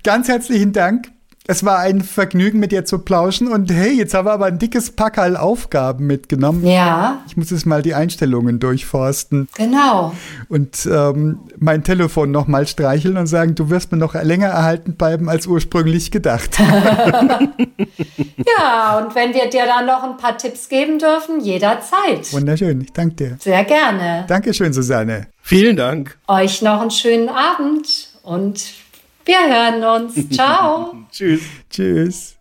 Ganz herzlichen Dank. Es war ein Vergnügen, mit dir zu plauschen. Und hey, jetzt haben wir aber ein dickes Packerl Aufgaben mitgenommen. Ja. Ich muss jetzt mal die Einstellungen durchforsten. Genau. Und ähm, mein Telefon nochmal streicheln und sagen, du wirst mir noch länger erhalten bleiben als ursprünglich gedacht. ja, und wenn wir dir dann noch ein paar Tipps geben dürfen, jederzeit. Wunderschön, ich danke dir. Sehr gerne. Dankeschön, Susanne. Vielen Dank. Euch noch einen schönen Abend und wir hören uns. Ciao. Tschüss. Tschüss.